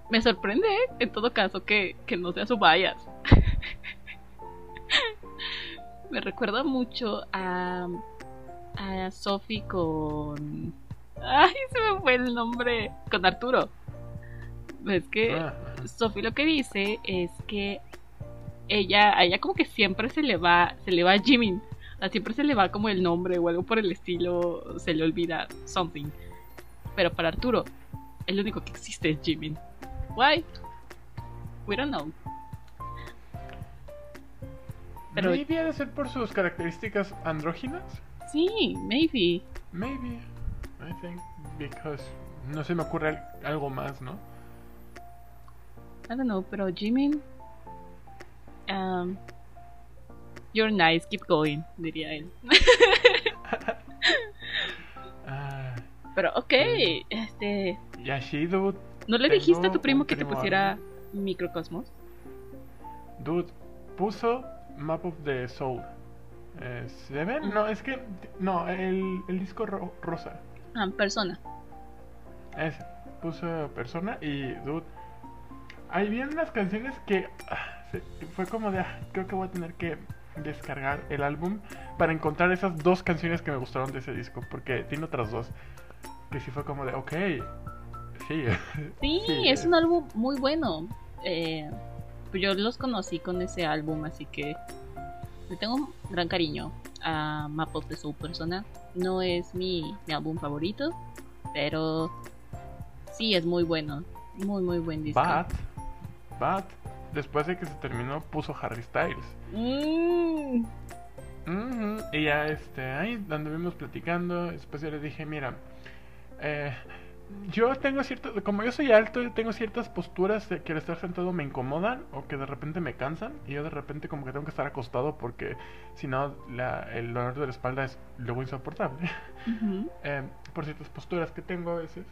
Me sorprende, eh, en todo caso, que, que no sea su bias. me recuerda mucho a, a Sophie con... Ay, se me fue el nombre. Con Arturo. Es que... Ah. Sophie lo que dice es que ella, a ella como que siempre se le va, se le va Jimin. O sea, siempre se le va como el nombre o algo por el estilo, se le olvida something. Pero para Arturo, el único que existe es Jimin. Why? We don't know. Pero Maybe ha de ser por sus características andróginas. sí, maybe. Maybe. I think. Because no se me ocurre al- algo más, ¿no? I don't know, pero Jimin. Um, you're nice, keep going, diría él. Pero ok, este. y así, dude. ¿No le dijiste a tu primo que te pusiera microcosmos? Dude, puso Map of the Soul. Eh, ¿Se ven? No, es que. No, el, el disco ro- rosa. Ah, persona. Ese. Puso persona y, dude. Ahí vienen unas canciones que. ah, se- fue como de. ah, creo que voy a tener que descargar el álbum para encontrar esas dos canciones que me gustaron de ese disco. Porque tiene otras dos. Que sí fue como de, ok. Sí. Sí, Sí, es eh. un álbum muy bueno. Eh, pues yo los conocí con ese álbum, así que le tengo un gran cariño a Map of the Soul Persona. No es mi, mi álbum favorito, pero sí es muy bueno. Muy, muy buen disco. But. But. Después de que se terminó, puso Harry Styles. Mm, Ujú, Y ya, este, ahí anduvimos platicando. Después yo le dije, mira, eh, yo tengo cierto, como yo soy alto, yo tengo ciertas posturas de que al estar sentado me incomodan o que de repente me cansan. Y yo de repente como que tengo que estar acostado porque si no, la- el dolor de la espalda es luego insoportable. Eh, por ciertas posturas que tengo a veces.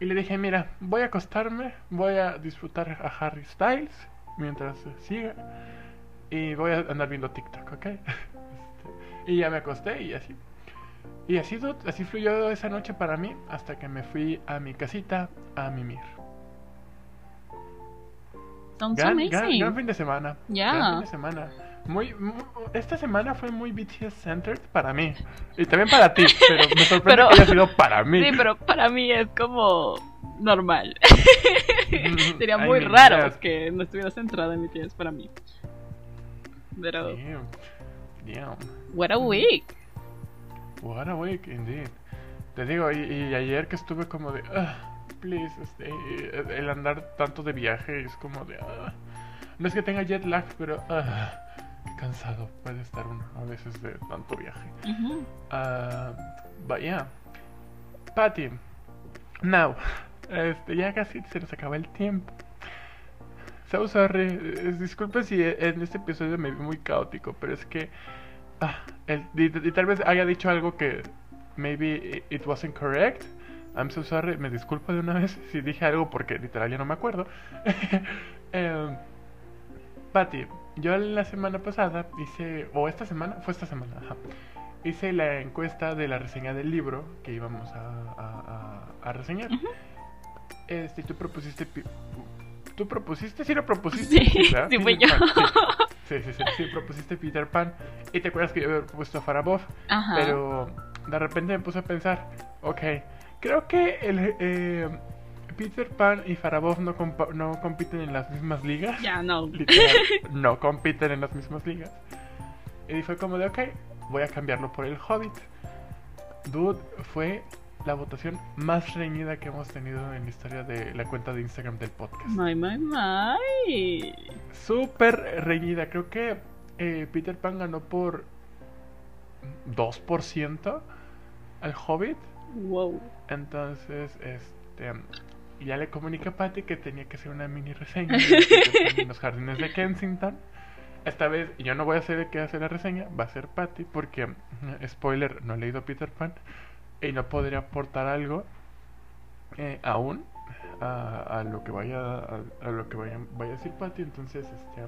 Y le dije, mira, voy a acostarme, voy a disfrutar a Harry Styles mientras siga. Y voy a andar viendo TikTok, ¿ok? Este, y ya me acosté y así. Y así, así fluyó esa noche para mí hasta que me fui a mi casita a mimir. Sounds Gran, amazing. gran- gran fin de semana. Ya. Gran fin de semana. Muy, mu- esta semana fue muy BTS centered para mí. Y también para ti, pero me sorprende Pero- que haya sido para mí. Sí, pero para mí es como normal. Sería I muy mean, raro yes. que no estuviera centrada en BTS para mí. Pero, Damn. Damn. what a week. What a week, indeed. Te digo, y, y ayer que estuve como de, ah, please, este, eh, el andar tanto de viaje es como de, ah. no es que tenga jet lag, pero, ah, qué cansado puede estar uno a veces de tanto viaje. Uh, but yeah. Patty, now, este, ya casi se nos acaba el tiempo. So sorry, eh, disculpe si en este episodio me vi muy caótico, pero es que ah, el- y, y tal vez haya dicho algo que maybe it wasn't correct. I'm so sorry, me disculpo de una vez si dije algo porque literal ya no me acuerdo. Em, Patty, yo la semana pasada hice, o esta semana, fue esta semana, ajá, hice la encuesta de la reseña del libro que íbamos a, a- a- a reseñar. Este, tú propusiste, ¿tú propusiste? Sí lo propusiste. Sí, sí yo. Pan, Sí, sí, sí, sí, sí, propusiste Peter Pan. Y te acuerdas que yo había propuesto a Farabov, Ajá. pero de repente me puse a pensar, ok, creo que el, eh, Peter Pan y Farabov no, compa- no compiten en las mismas ligas. Ya no. Literal, no compiten en las mismas ligas. Y fue como de, ok, voy a cambiarlo por el Hobbit. Dude, fue la votación más reñida que hemos tenido en la historia de la cuenta de Instagram del podcast. My, my, my. Súper reñida. Creo que eh, Peter Pan ganó por 2% al Hobbit. Wow. Entonces, este. Ya le comuniqué a Patty que tenía que hacer una mini reseña en los jardines de Kensington. Esta vez yo no voy a ser el que hace la reseña, va a ser Patty, porque, ujú, spoiler, no he leído Peter Pan y no podría aportar algo eh, aún a, a lo que vaya a, a lo que vaya, vaya a decir Patty. Entonces, este,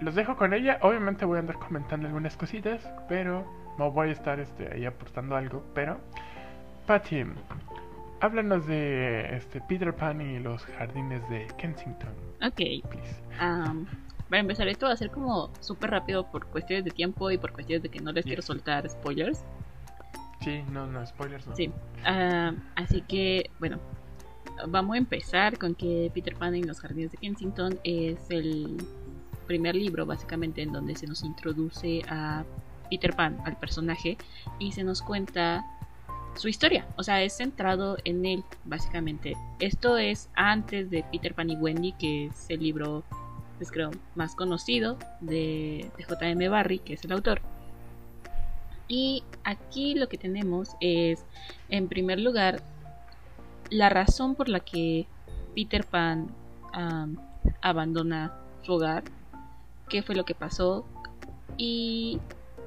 los dejo con ella. Obviamente voy a andar comentando algunas cositas, pero no voy a estar este, ahí aportando algo. Pero, Patty, háblanos de este Peter Pan y los jardines de Kensington, Ok. please. am, para empezar, esto va a ser como súper rápido por cuestiones de tiempo y por cuestiones de que no les quiero soltar spoilers. Sí, no, no, spoilers no. Sí. Ah, así que, bueno, vamos a empezar con que Peter Pan en los jardines de Kensington es el primer libro, básicamente, en donde se nos introduce a Peter Pan, al personaje, y se nos cuenta su historia. O sea, es centrado en él, básicamente. Esto es antes de Peter Pan y Wendy, que es el libro, pues creo, más conocido de, de J.M. Barry, que es el autor. Y aquí lo que tenemos es, en primer lugar, la razón por la que Peter Pan am, abandona su hogar, qué fue lo que pasó y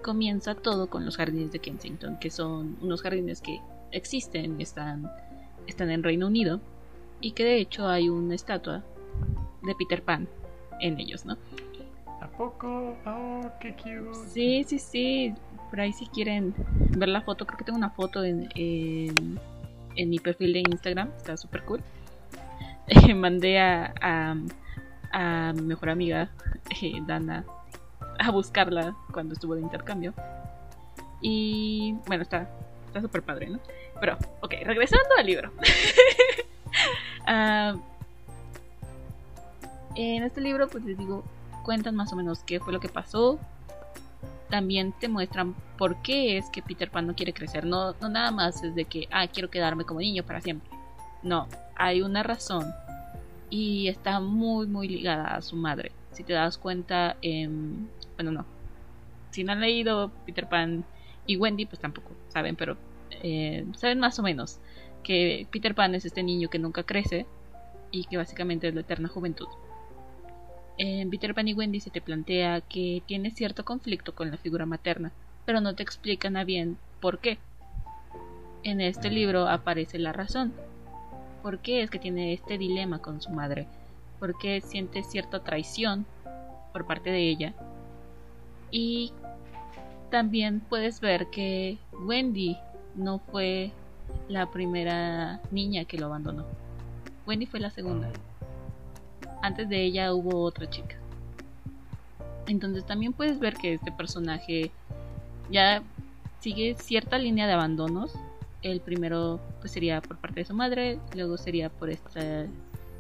comienza todo con los jardines de Kensington, que son unos jardines que existen, están, están en Reino Unido y que de hecho hay una estatua de Peter Pan en ellos, ¿no? ¿A poco? Oh, qué cute. Sí, sí, sí. Por ahí si quieren ver la foto, creo que tengo una foto en, en, mi perfil de Instagram. Está súper cool. Mandé a, a, mi mejor amiga, eh, Dana, a buscarla cuando estuvo de intercambio. Y bueno, está está súper padre, ¿no? Pero, ok, regresando al libro. Ah, en este libro, pues les digo, cuentan más o menos qué fue lo que pasó. También te muestran por qué es que Peter Pan no quiere crecer. No, no nada más es de que, ah, quiero quedarme como niño para siempre. No, hay una razón. Y está muy, muy ligada a su madre. Si te das cuenta, em, bueno, no. Si no han leído Peter Pan y Wendy, pues tampoco saben, pero eh, saben más o menos que Peter Pan es este niño que nunca crece y que básicamente es la eterna juventud. En Peter Pan y Wendy se te plantea que tiene cierto conflicto con la figura materna, pero no te explican a bien por qué. En este libro aparece la razón. ¿Por qué es que tiene este dilema con su madre? ¿Por qué siente cierta traición por parte de ella? Y también puedes ver que Wendy no fue la primera niña que lo abandonó. Wendy fue la segunda. Antes de ella hubo otra chica. Entonces también puedes ver que este personaje ya sigue cierta línea de abandonos El primero pues sería por parte de su madre, luego sería por este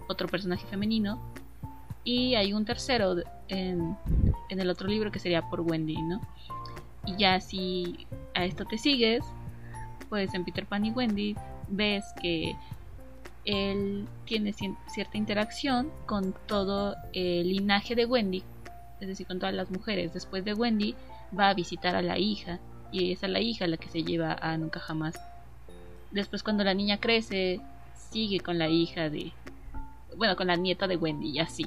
otro personaje femenino y hay un tercero en, en el otro libro que sería por Wendy, ¿no? Y ya si a esto te sigues, pues en Peter Pan y Wendy ves que él tiene cierta interacción con todo el linaje de Wendy, es decir, con todas las mujeres. Después de Wendy va a visitar a la hija y es a la hija la que se lleva a Nunca Jamás. Después cuando la niña crece, sigue con la hija de... Bueno, con la nieta de Wendy y así.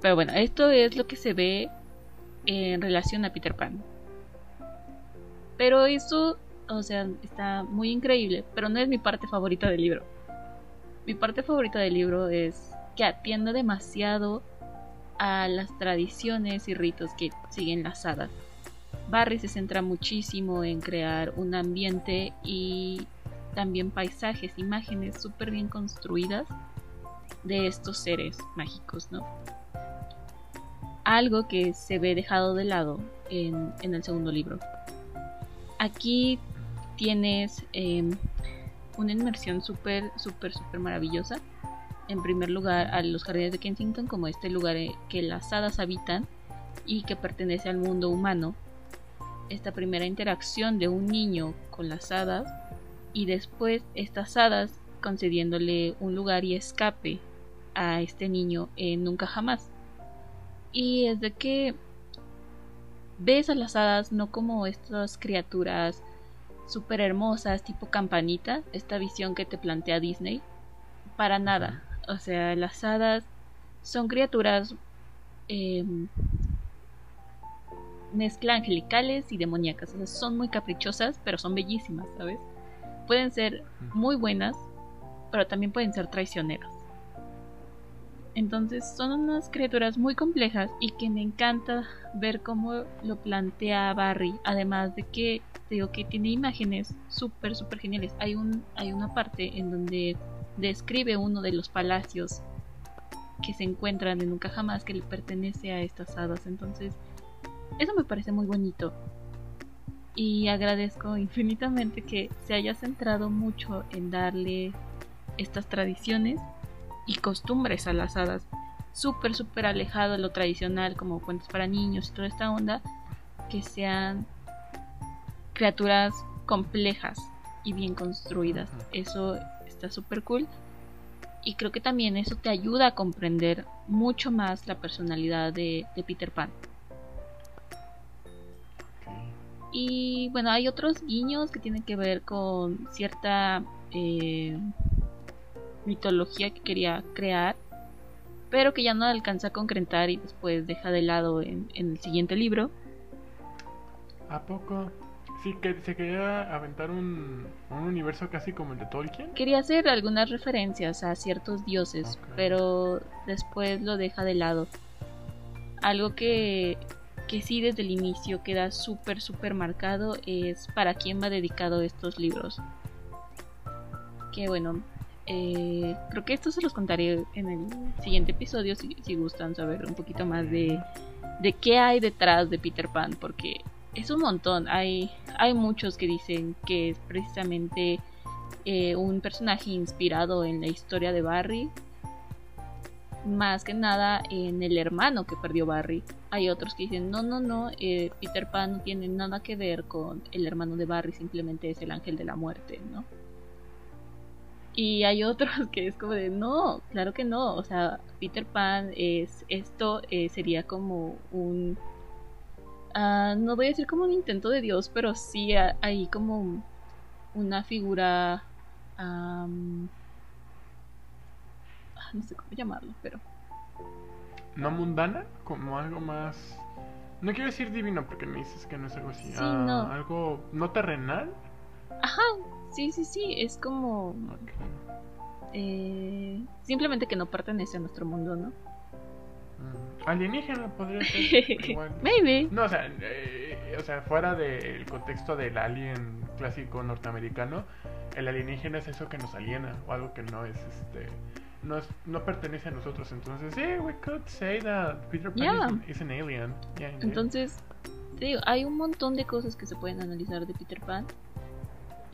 Pero bueno, esto es lo que se ve en relación a Peter Pan. Pero eso o sea, está muy increíble, pero no es mi parte favorita del libro. Mi parte favorita del libro es que atiende demasiado a las tradiciones y ritos que siguen las hadas. Barry se centra muchísimo en crear un ambiente y también paisajes, imágenes súper bien construidas de estos seres mágicos, ¿no? Algo que se ve dejado de lado en, en el segundo libro. Aquí tienes em, una inmersión súper, súper, súper maravillosa. En primer lugar, a los jardines de Kensington, como este lugar eh, que las hadas habitan y que pertenece al mundo humano. Esta primera interacción de un niño con las hadas y después estas hadas concediéndole un lugar y escape a este niño en Nunca Jamás. Y es de que ves a las hadas no como estas criaturas súper hermosas, tipo campanita, esta visión que te plantea Disney. Para nada. O sea, las hadas son criaturas eh, mezcla angelicales y demoníacas. O sea, son muy caprichosas, pero son bellísimas, ¿sabes? Pueden ser muy buenas, pero también pueden ser traicioneras. Entonces son unas criaturas muy complejas y que me encanta ver cómo lo plantea Barry. Además de que digo que tiene imágenes súper, súper geniales. Hay, un, hay una parte en donde describe uno de los palacios que se encuentran en Nunca Jamás que le pertenece a estas hadas. Entonces, eso me parece muy bonito. Y agradezco infinitamente que se haya centrado mucho en darle estas tradiciones y costumbres a las hadas. Súper, súper alejado de lo tradicional, como cuentos para niños y toda esta onda, que sean criaturas complejas y bien construidas. Eso está súper cool. Y creo que también eso te ayuda a comprender mucho más la personalidad de, Peter Pan. Y bueno, hay otros guiños que tienen que ver con cierta eh, mitología que quería crear, pero que ya no alcanza a concretar y después deja de lado en, el siguiente libro. ¿A poco? Sí, que se quería aventar un, universo casi como el de Tolkien. Quería hacer algunas referencias a ciertos dioses, pero después lo deja de lado. Algo que, que sí desde el inicio queda súper, súper marcado es para quién va dedicado estos libros. Que bueno, eh, creo que esto se los contaré en el siguiente episodio si, gustan saber un poquito más de, de qué hay detrás de Peter Pan, porque es un montón. Hay, hay muchos que dicen que es precisamente eh, un personaje inspirado en la historia de Barry. Más que nada en el hermano que perdió Barry. Hay otros que dicen, no, no, no, eh, Peter Pan no tiene nada que ver con el hermano de Barry, simplemente es el ángel de la muerte, ¿no? Y hay otros que es como de, no, claro que no. O sea, Peter Pan es, esto eh, sería como un, uh, no voy a decir como un intento de Dios, pero sí hay como una figura, um, no sé cómo llamarlo, pero... ¿No mundana? Como algo más... No quiero decir divino porque me dices que no es algo así. Sí, no. Algo no terrenal. Ajá, Sí, sí, sí, es como... Eh, simplemente que no pertenece a nuestro mundo, ¿no? Mm, alienígena podría ser. igual. Maybe. No, o sea, eh, o sea, fuera del contexto del alien clásico norteamericano, el alienígena es eso que nos aliena o algo que no es este no, es, no pertenece a nosotros. Entonces, sí, we could say that Peter Pan is, an alien. Entonces, te digo, hay un montón de cosas que se pueden analizar de Peter Pan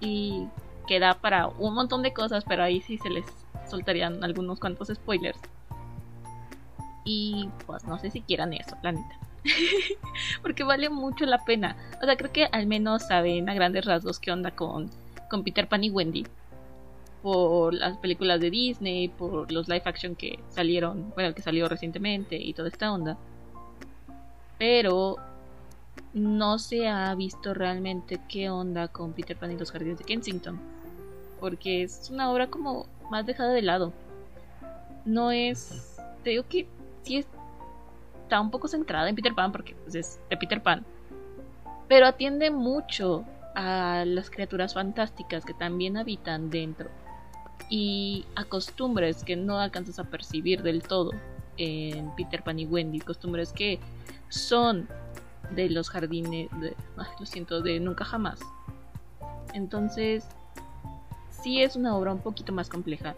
y queda para un montón de cosas, pero ahí sí se les soltarían algunos cuantos spoilers. Y pues no sé si quieran eso, la neta. Porque vale mucho la pena. O sea, creo que al menos saben a grandes rasgos qué onda con, con Peter Pan y Wendy. Por las películas de Disney, por los live action que salieron, bueno, que salió recientemente y toda esta onda. Pero no se ha visto realmente qué onda con Peter Pan y los Jardines de Kensington. Porque es una obra como más dejada de lado. No es. Te digo que sí está un poco centrada en Peter Pan porque pues, es de Peter Pan. Pero atiende mucho a las criaturas fantásticas que también habitan dentro. Y a costumbres que no alcanzas a percibir del todo en Peter Pan y Wendy. Costumbres que son de los jardines, de, lo siento, de Nunca Jamás. Entonces, sí es una obra un poquito más compleja.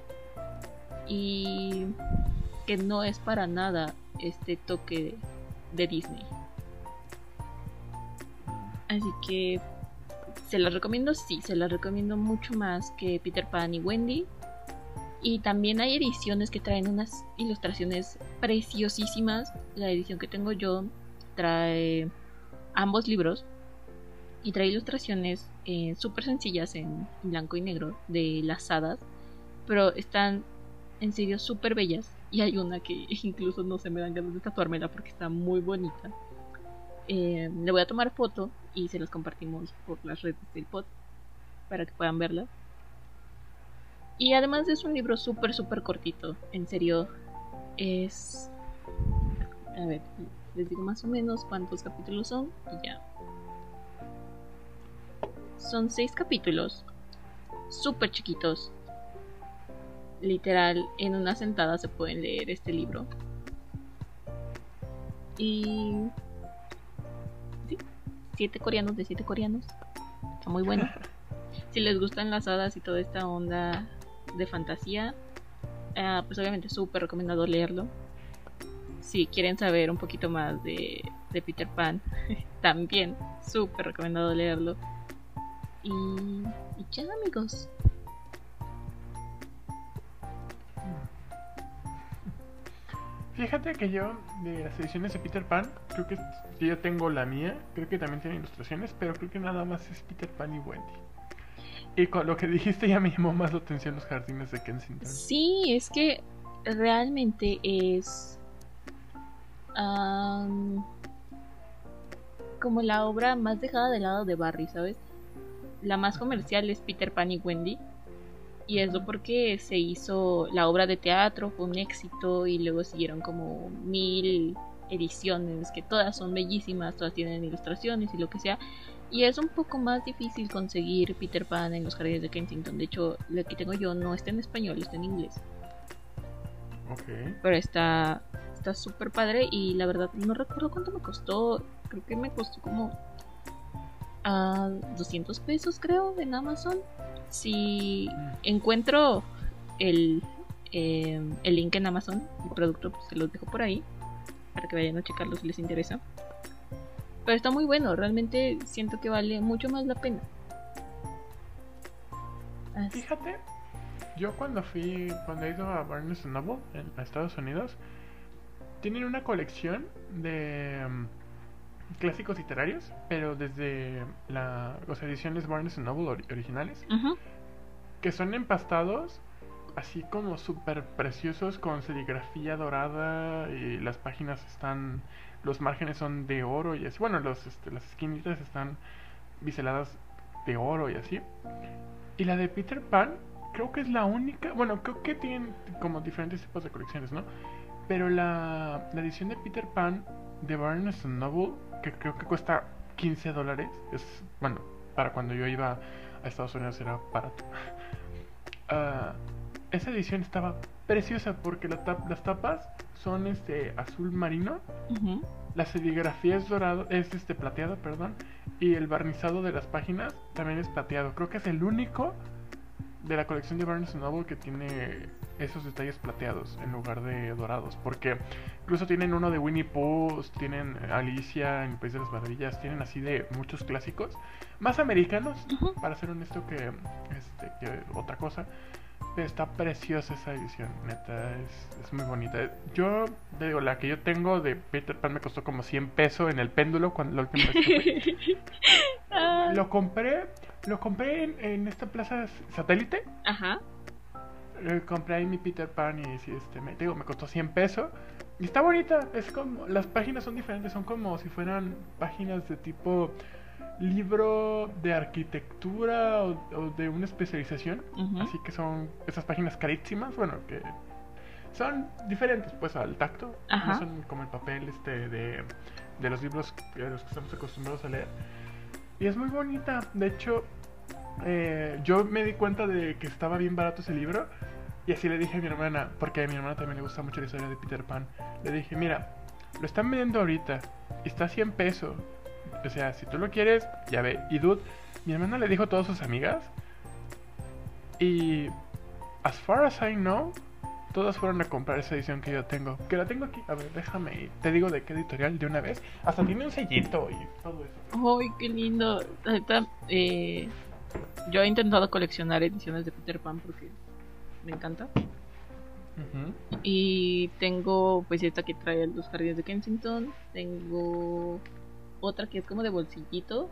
Y que no es para nada este toque de, Disney. Así que se la recomiendo, sí, se la recomiendo mucho más que Peter Pan y Wendy. Y también hay ediciones que traen unas ilustraciones preciosísimas. La edición que tengo yo trae ambos libros y trae ilustraciones eh, súper sencillas en blanco y negro de las hadas, pero están en serio súper bellas y hay una que incluso no se me dan ganas de tatuármela porque está muy bonita. Eh, le voy a tomar foto y se las compartimos por las redes del pod para que puedan verla. Y además es un libro súper, súper cortito. En serio, es... A ver, les digo más o menos cuántos capítulos son y ya. Son seis capítulos, súper chiquitos. Literal, en una sentada se pueden leer este libro. Y... Sí, siete coreanos de siete coreanos. Está muy bueno. si les gustan las hadas y toda esta onda de fantasía, uh, pues obviamente súper recomendado leerlo si quieren saber un poquito más de, Peter Pan, también súper recomendado leerlo. Y, y ya amigos. Fíjate que yo, de las ediciones de Peter Pan, creo que yo tengo la mía, creo que también tiene ilustraciones, pero creo que nada más es Peter Pan y Wendy. Y con lo que dijiste ya me llamó más la atención los jardines de Kensington. Sí, es que realmente es como la obra más dejada de lado de Barry, ¿sabes? La más comercial es Peter Pan y Wendy. Y eso porque se hizo la obra de teatro, fue un éxito y luego siguieron como mil ediciones que todas son bellísimas, todas tienen ilustraciones y lo que sea. Y es un poco más difícil conseguir Peter Pan en los jardines de Kensington. De hecho, lo que tengo yo no está en español, está en inglés. Pero está está súper padre y la verdad no recuerdo cuánto me costó. Creo que me costó como a 200 pesos creo en Amazon. Si mm. encuentro el, em, el link en Amazon, el producto, pues se los dejo por ahí para que vayan a checarlo si les interesa. Pero está muy bueno, realmente siento que vale mucho más la pena. Fíjate, yo cuando fui, cuando he ido a Barnes Noble en Estados Unidos, tienen una colección de mm, clásicos literarios, pero desde la, las ediciones Barnes Noble originales, que son empastados así como súper preciosos con serigrafía dorada y las páginas están, los márgenes son de oro y así, bueno, los, este, las esquinitas están biseladas de oro y así. Y la de Peter Pan, creo que es la única, bueno, creo que tienen como diferentes tipos de colecciones, ¿no? Pero la, edición de Peter Pan de Barnes Noble, que creo que cuesta 15 dólares, es, bueno, para cuando yo iba a Estados Unidos era barato. Ah, esa edición estaba preciosa porque las tapas son este azul marino, la serigrafía es dorado, es este plateado, perdón, y el barnizado de las páginas también es plateado. Creo que es el único de la colección de Barnes Noble que tiene esos detalles plateados en lugar de dorados. Porque incluso tienen uno de Winnie Pooh, tienen Alicia en el País de las Maravillas, tienen así de muchos clásicos. Más americanos, para ser honesto, que, este, que otra cosa. Pero está preciosa esa edición, neta, es, es muy bonita. Yo, te digo, la que yo tengo de Peter Pan me costó como 100 pesos en el péndulo cuando la última vez que fui. Ah, Lo compré, lo compré en, en esta plaza satélite. Ajá. Eh, compré ahí mi Peter Pan y este, me, digo, me costó 100 pesos. Y está bonita, es como, las páginas son diferentes, son como si fueran páginas de tipo libro de arquitectura o, o de una especialización. Así que son esas páginas carísimas, bueno, que son diferentes pues al tacto. Ajá. No son como el papel este de, de los libros a los que estamos acostumbrados a leer. Y es muy bonita, de hecho, eh, yo me di cuenta de que estaba bien barato ese libro. Y así le dije a mi hermana, porque a mi hermana también le gusta mucho la historia de Peter Pan. Le dije, mira, lo están vendiendo ahorita y está a 100 pesos. O sea, si tú lo quieres, ya ve. Y dude, mi hermana le dijo a todas sus amigas. Y as far as I know, todas fueron a comprar esa edición que yo tengo. Que la tengo aquí. A ver, déjame. ir. Te digo de qué editorial de una vez. Hasta tiene un sellito y todo eso. Ay, qué lindo. Neta, eh, yo he intentado coleccionar ediciones de Peter Pan porque me encanta. Y tengo, pues, esta que trae los jardines de Kensington. Tengo otra que es como de bolsillito.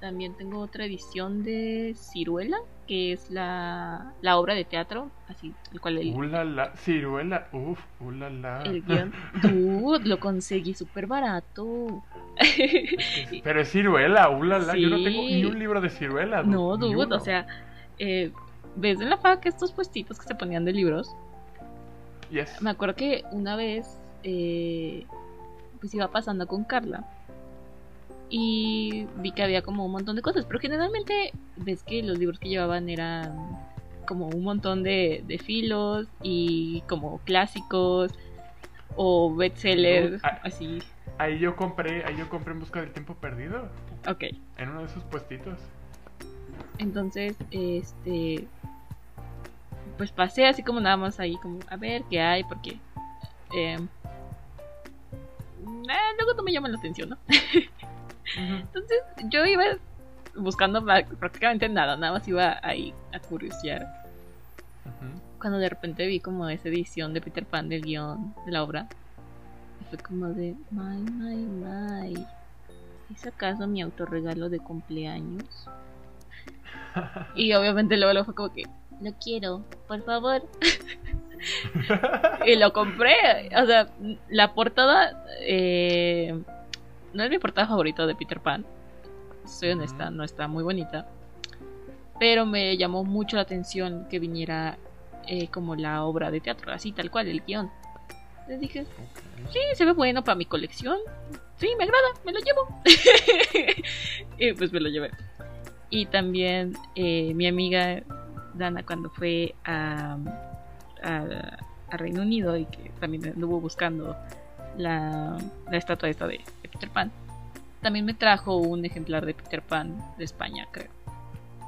También tengo otra edición de Ciruela, que es la, la obra de teatro, así, el cual el, Ulala, ciruela, uff, ulala. el guion. Dude, lo conseguí súper barato. Pero es ciruela, ulala. Yo no tengo Sí. ni un libro de ciruela. No, dude, uno. o sea, eh, ves en la fac estos puestitos que se ponían de libros. Yes. Me acuerdo que una vez, eh, pues iba pasando con Carla y vi que había como un montón de cosas, pero generalmente ves que los libros que llevaban eran como un montón de, de filos y como clásicos o bestsellers, Ah. así. Ahí yo compré, ahí yo compré en busca del tiempo perdido. Ok, En uno de esos puestitos. entonces, este, pues pasé así como nada más ahí, como a ver qué hay, porque eh, eh, luego no me llaman la atención, ¿no? Entonces yo iba buscando prácticamente nada, nada más iba ahí a curiosear. Cuando de repente vi como esa edición de Peter Pan del guion de la obra, y fue como de, my, my, my. ¿Es acaso mi autorregalo de cumpleaños? Y obviamente luego, luego fue como que, lo quiero, por favor. y lo compré. O sea, la portada eh, no es mi portada favorita de Peter Pan. Soy honesta, no está muy bonita. Pero me llamó mucho la atención que viniera eh, como la obra de teatro, así tal cual, el guion. Les dije, sí, se ve bueno para mi colección. Sí, me agrada, me lo llevo. y pues me lo llevé. Y también eh, mi amiga Dana cuando fue a, a, a Reino Unido y que también anduvo buscando la, la estatua esta de, de Peter Pan, también me trajo un ejemplar de Peter Pan de España, creo.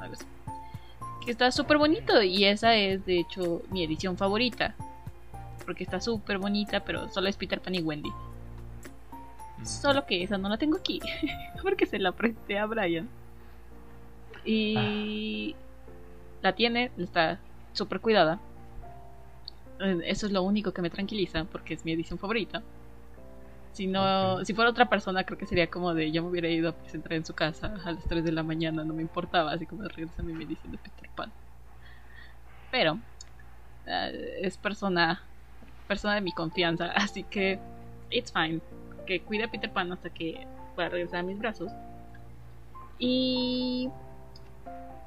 Algo así. Que está súper bonito y esa es de hecho mi edición favorita. Porque está súper bonita, pero solo es Peter Pan y Wendy. Solo que esa no la tengo aquí. porque se la presté a Brian. Y la tiene, está súper cuidada. Eh, Eso es lo único que me tranquiliza porque es mi edición favorita. Si no, si fuera otra persona, creo que sería como de yo me hubiera ido a presentar en su casa a las 3 de la mañana, no me importaba, así como regresa mi edición de Peter Pan. Pero eh, es persona persona de mi confianza, así que it's fine. Que cuide a Peter Pan hasta que pueda regresar a mis brazos. Y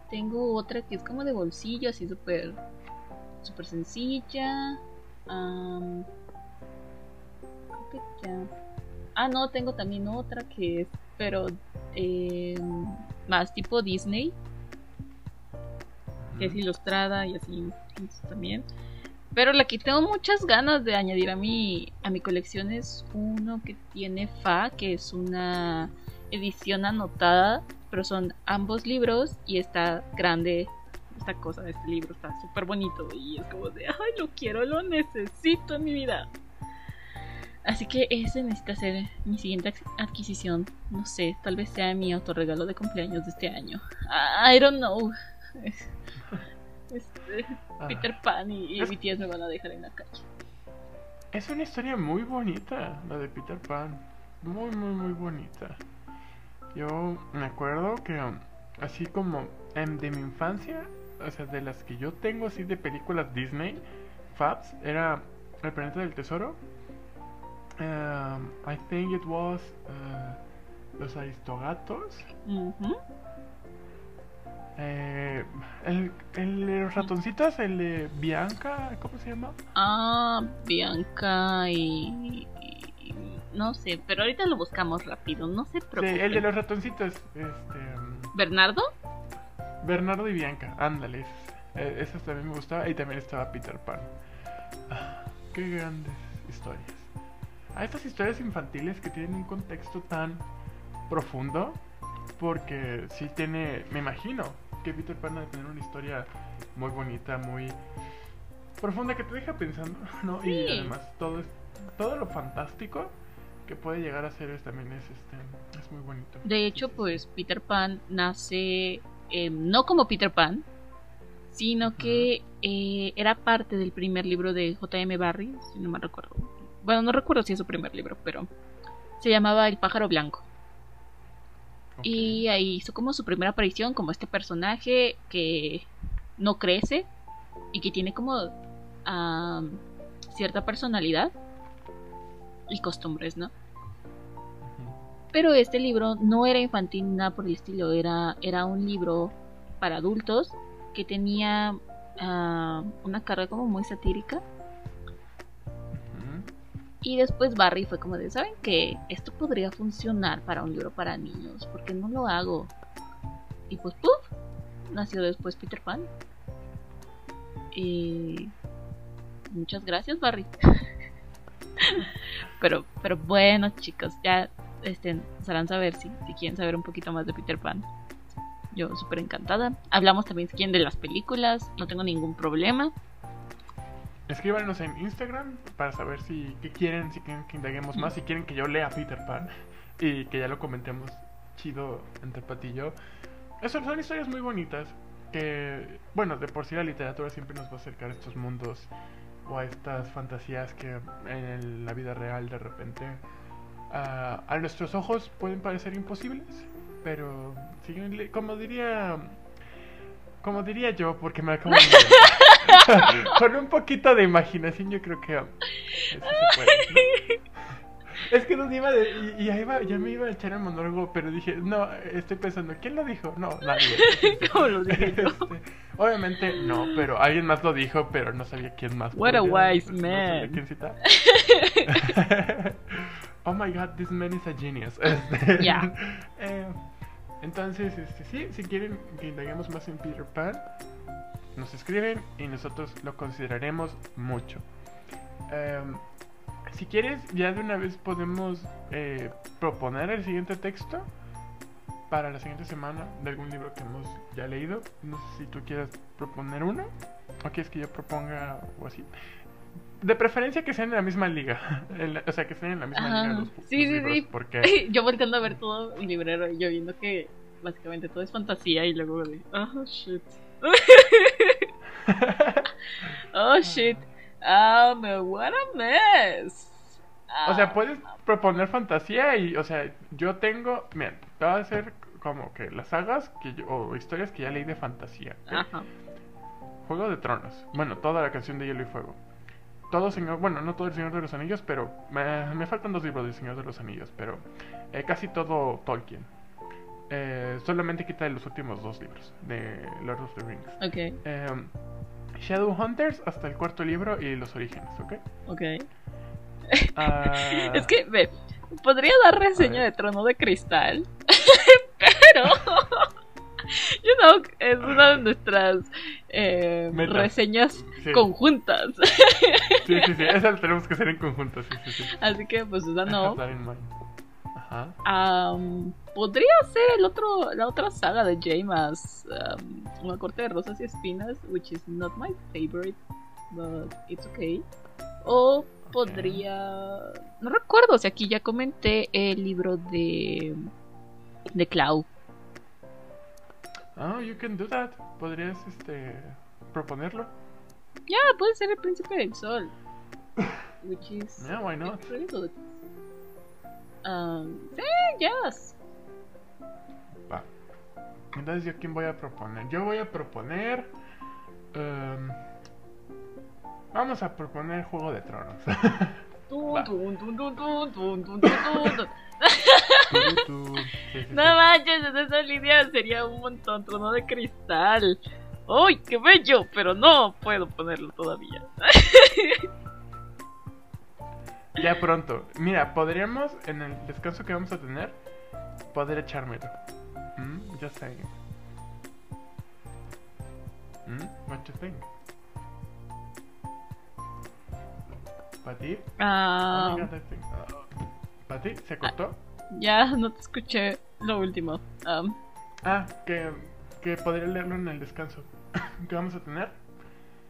tengo otra que es como de bolsillo, así súper súper sencilla. Am, creo que ya. Ah, no, tengo también otra que es, pero eh, más tipo Disney, que es ilustrada y así también. Pero la que tengo muchas ganas de añadir a mi, a mi colección es uno que tiene Fa, que es una edición anotada, pero son ambos libros y está grande, esta cosa, este libro está súper bonito y es como de, ay, lo quiero, lo necesito en mi vida. Así que ese necesita ser mi siguiente adquisición. No sé, tal vez sea mi autorregalo de cumpleaños de este año. I don't know. Este, ah. Peter Pan y, y tías me van a dejar en la calle. Es una historia muy bonita, la de Peter Pan. Muy, muy, muy bonita. Yo me acuerdo que, así como en, de mi infancia, o sea, de las que yo tengo así de películas Disney, Fabs, era El planeta del tesoro. Um, I think it was uh, Los Aristogatos. Eh, el, el de los ratoncitos, el de Bianca, ¿cómo se llama? Ah, Bianca y, no sé, pero ahorita lo buscamos rápido, no se preocupen. Sí, el de los ratoncitos, este... ¿Bernardo? Bernardo y Bianca, ándale, esas también me gustaba y también estaba Peter Pan. Ah, qué grandes historias. A estas historias infantiles que tienen un contexto tan profundo, porque sí tiene, me imagino, que Peter Pan ha de tener una historia muy bonita, muy profunda que te deja pensando, ¿no? Y además todo todo lo fantástico que puede llegar a ser es, también es este es muy bonito. De hecho, pues Peter Pan nace em, no como Peter Pan, sino que eh, era parte del primer libro de J.M. Barry, si no me recuerdo. Bueno, no recuerdo si es su primer libro, pero se llamaba El pájaro blanco. Y ahí hizo como su primera aparición como este personaje que no crece y que tiene como cierta personalidad y costumbres, ¿no? Pero este libro no era infantil nada por el estilo, era, era un libro para adultos que tenía una carga como muy satírica y después Barry fue como de, ¿saben qué? Esto podría funcionar para un libro para niños, ¿por qué no lo hago? Y pues, ¡puf! Nació después Peter Pan. Y... Muchas gracias, Barry. pero, pero bueno, chicos, ya este, sabrán saber si, si quieren saber un poquito más de Peter Pan. Yo súper encantada. Hablamos también de las películas, no tengo ningún problema. Escríbanos en Instagram para saber si qué quieren, si quieren que indaguemos más, si quieren que yo lea Peter Pan y que ya lo comentemos chido entre Pat y yo. Eso, son historias muy bonitas que, bueno, de por sí la literatura siempre nos va a acercar a estos mundos o a estas fantasías que en la vida real de repente a nuestros ojos pueden parecer imposibles, pero como diría como diría yo, porque me acabo de... Con un poquito de imaginación yo creo que eso se puede. Es que nos iba de, y, ya me iba a echar el monólogo, pero dije, no, estoy pensando, ¿quién lo dijo? No, nadie. ¿Cómo lo dije este, obviamente no, pero alguien más lo dijo, pero no sabía quién más. What a wise man. quién cita. oh my god, this man is a genius. Este, ya. Eh, entonces, este, sí, si quieren que indaguemos más en Peter Pan, nos escriben y nosotros lo consideraremos mucho. Em, si quieres, ya de una vez podemos eh, proponer el siguiente texto para la siguiente semana de algún libro que hemos ya leído. No sé si tú quieres proponer uno o quieres que yo proponga o así. De preferencia que sean en la misma liga. o sea, que sean en la misma liga los, sí, sí, sí. Porque... yo volteando a ver todo el librero y yo viendo que básicamente todo es fantasía y luego de, oh shit. oh shit. Um, what a mess. o sea, puedes proponer fantasía y, o sea, yo tengo, mira, te voy a hacer como que las sagas que o historias que ya leí de fantasía. Ajá. Juego de Tronos. Bueno, toda la canción de Hielo y Fuego todo Señor, bueno, no todo el Señor de los Anillos, pero me, faltan dos libros de Señor de los Anillos, pero eh, casi todo Tolkien. Eh, solamente quita los últimos dos libros de Lord of the Rings. Ok. Eh, Shadowhunters hasta el cuarto libro y los orígenes, ¿ok? Ok. Ah. es que, ve, podría dar reseña de Trono de Cristal, pero you know, es una de nuestras eh, reseñas conjuntas. sí, sí, sí, esa la tenemos que hacer en conjunto, sí, sí, sí. Así que, pues, esa no. Ajá. Am, podría ser el otro, la otra saga de Jamas, um, Una corte de rosas y espinas, which is not my favorite, but it's okay. O podría, no recuerdo si aquí ya comenté el libro de de Clau. Oh, you can do that. Podrías, este, proponerlo. Ya, puede ser el príncipe del sol, which is Yeah, why not? Um, sí, yes. Va. Entonces, ¿yo quién voy a proponer? Yo voy a proponer. em, vamos a proponer Juego de Tronos. No manches, en esa línea sería un montón, trono de cristal. ¡Uy, qué bello! Pero no puedo ponerlo todavía. Ya pronto. Mira, podríamos, en el descanso que vamos a tener, poder echármelo. Mm, Just saying. Mm, What you think? ¿Pati? Ah, Oh God, uh, ¿Pati? ¿Se cortó? ya no te escuché lo último. Um, Ah, que, que podría leerlo en el descanso que vamos a tener.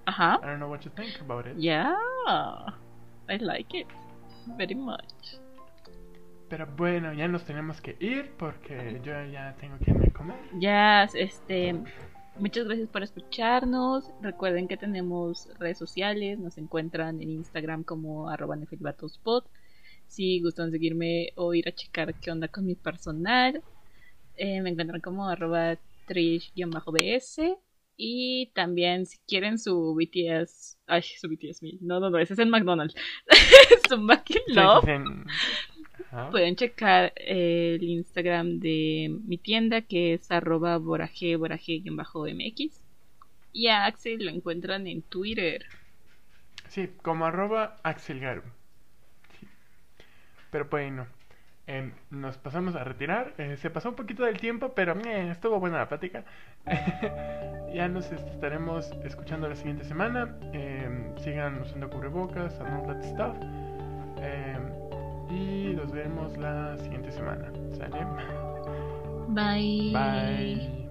ajá. I don't know what you think about it. Yeah. I like it. Very much. Pero bueno, ya nos tenemos que ir porque yo ya tengo que irme a comer. Ya, este. Muchas gracias por escucharnos. Recuerden que tenemos redes sociales. Nos encuentran en Instagram como arroba nefilvatospot. Si gustan seguirme o ir a checar qué onda con mi personal, eh, me encuentran como arroba trish-bs. Y también si quieren su BTS... Ay, su BTS me. No, no, no, ese es el McDonald's. su Mac Sí, Love. sí, sí. Ajá. Pueden checar el Instagram de mi tienda que es arroba boraje boraje-mx. Y a Axel lo encuentran en Twitter. Sí, como arroba axelgaru. Sí. Pero bueno, em, nos pasamos a retirar. Eh, se pasó un poquito del tiempo, pero eh, estuvo buena la plática. ya nos estaremos escuchando la siguiente semana. Em, sigan usando cubrebocas, and all that stuff. Em, y nos vemos la siguiente semana. ¿Sale? Bye. Bye.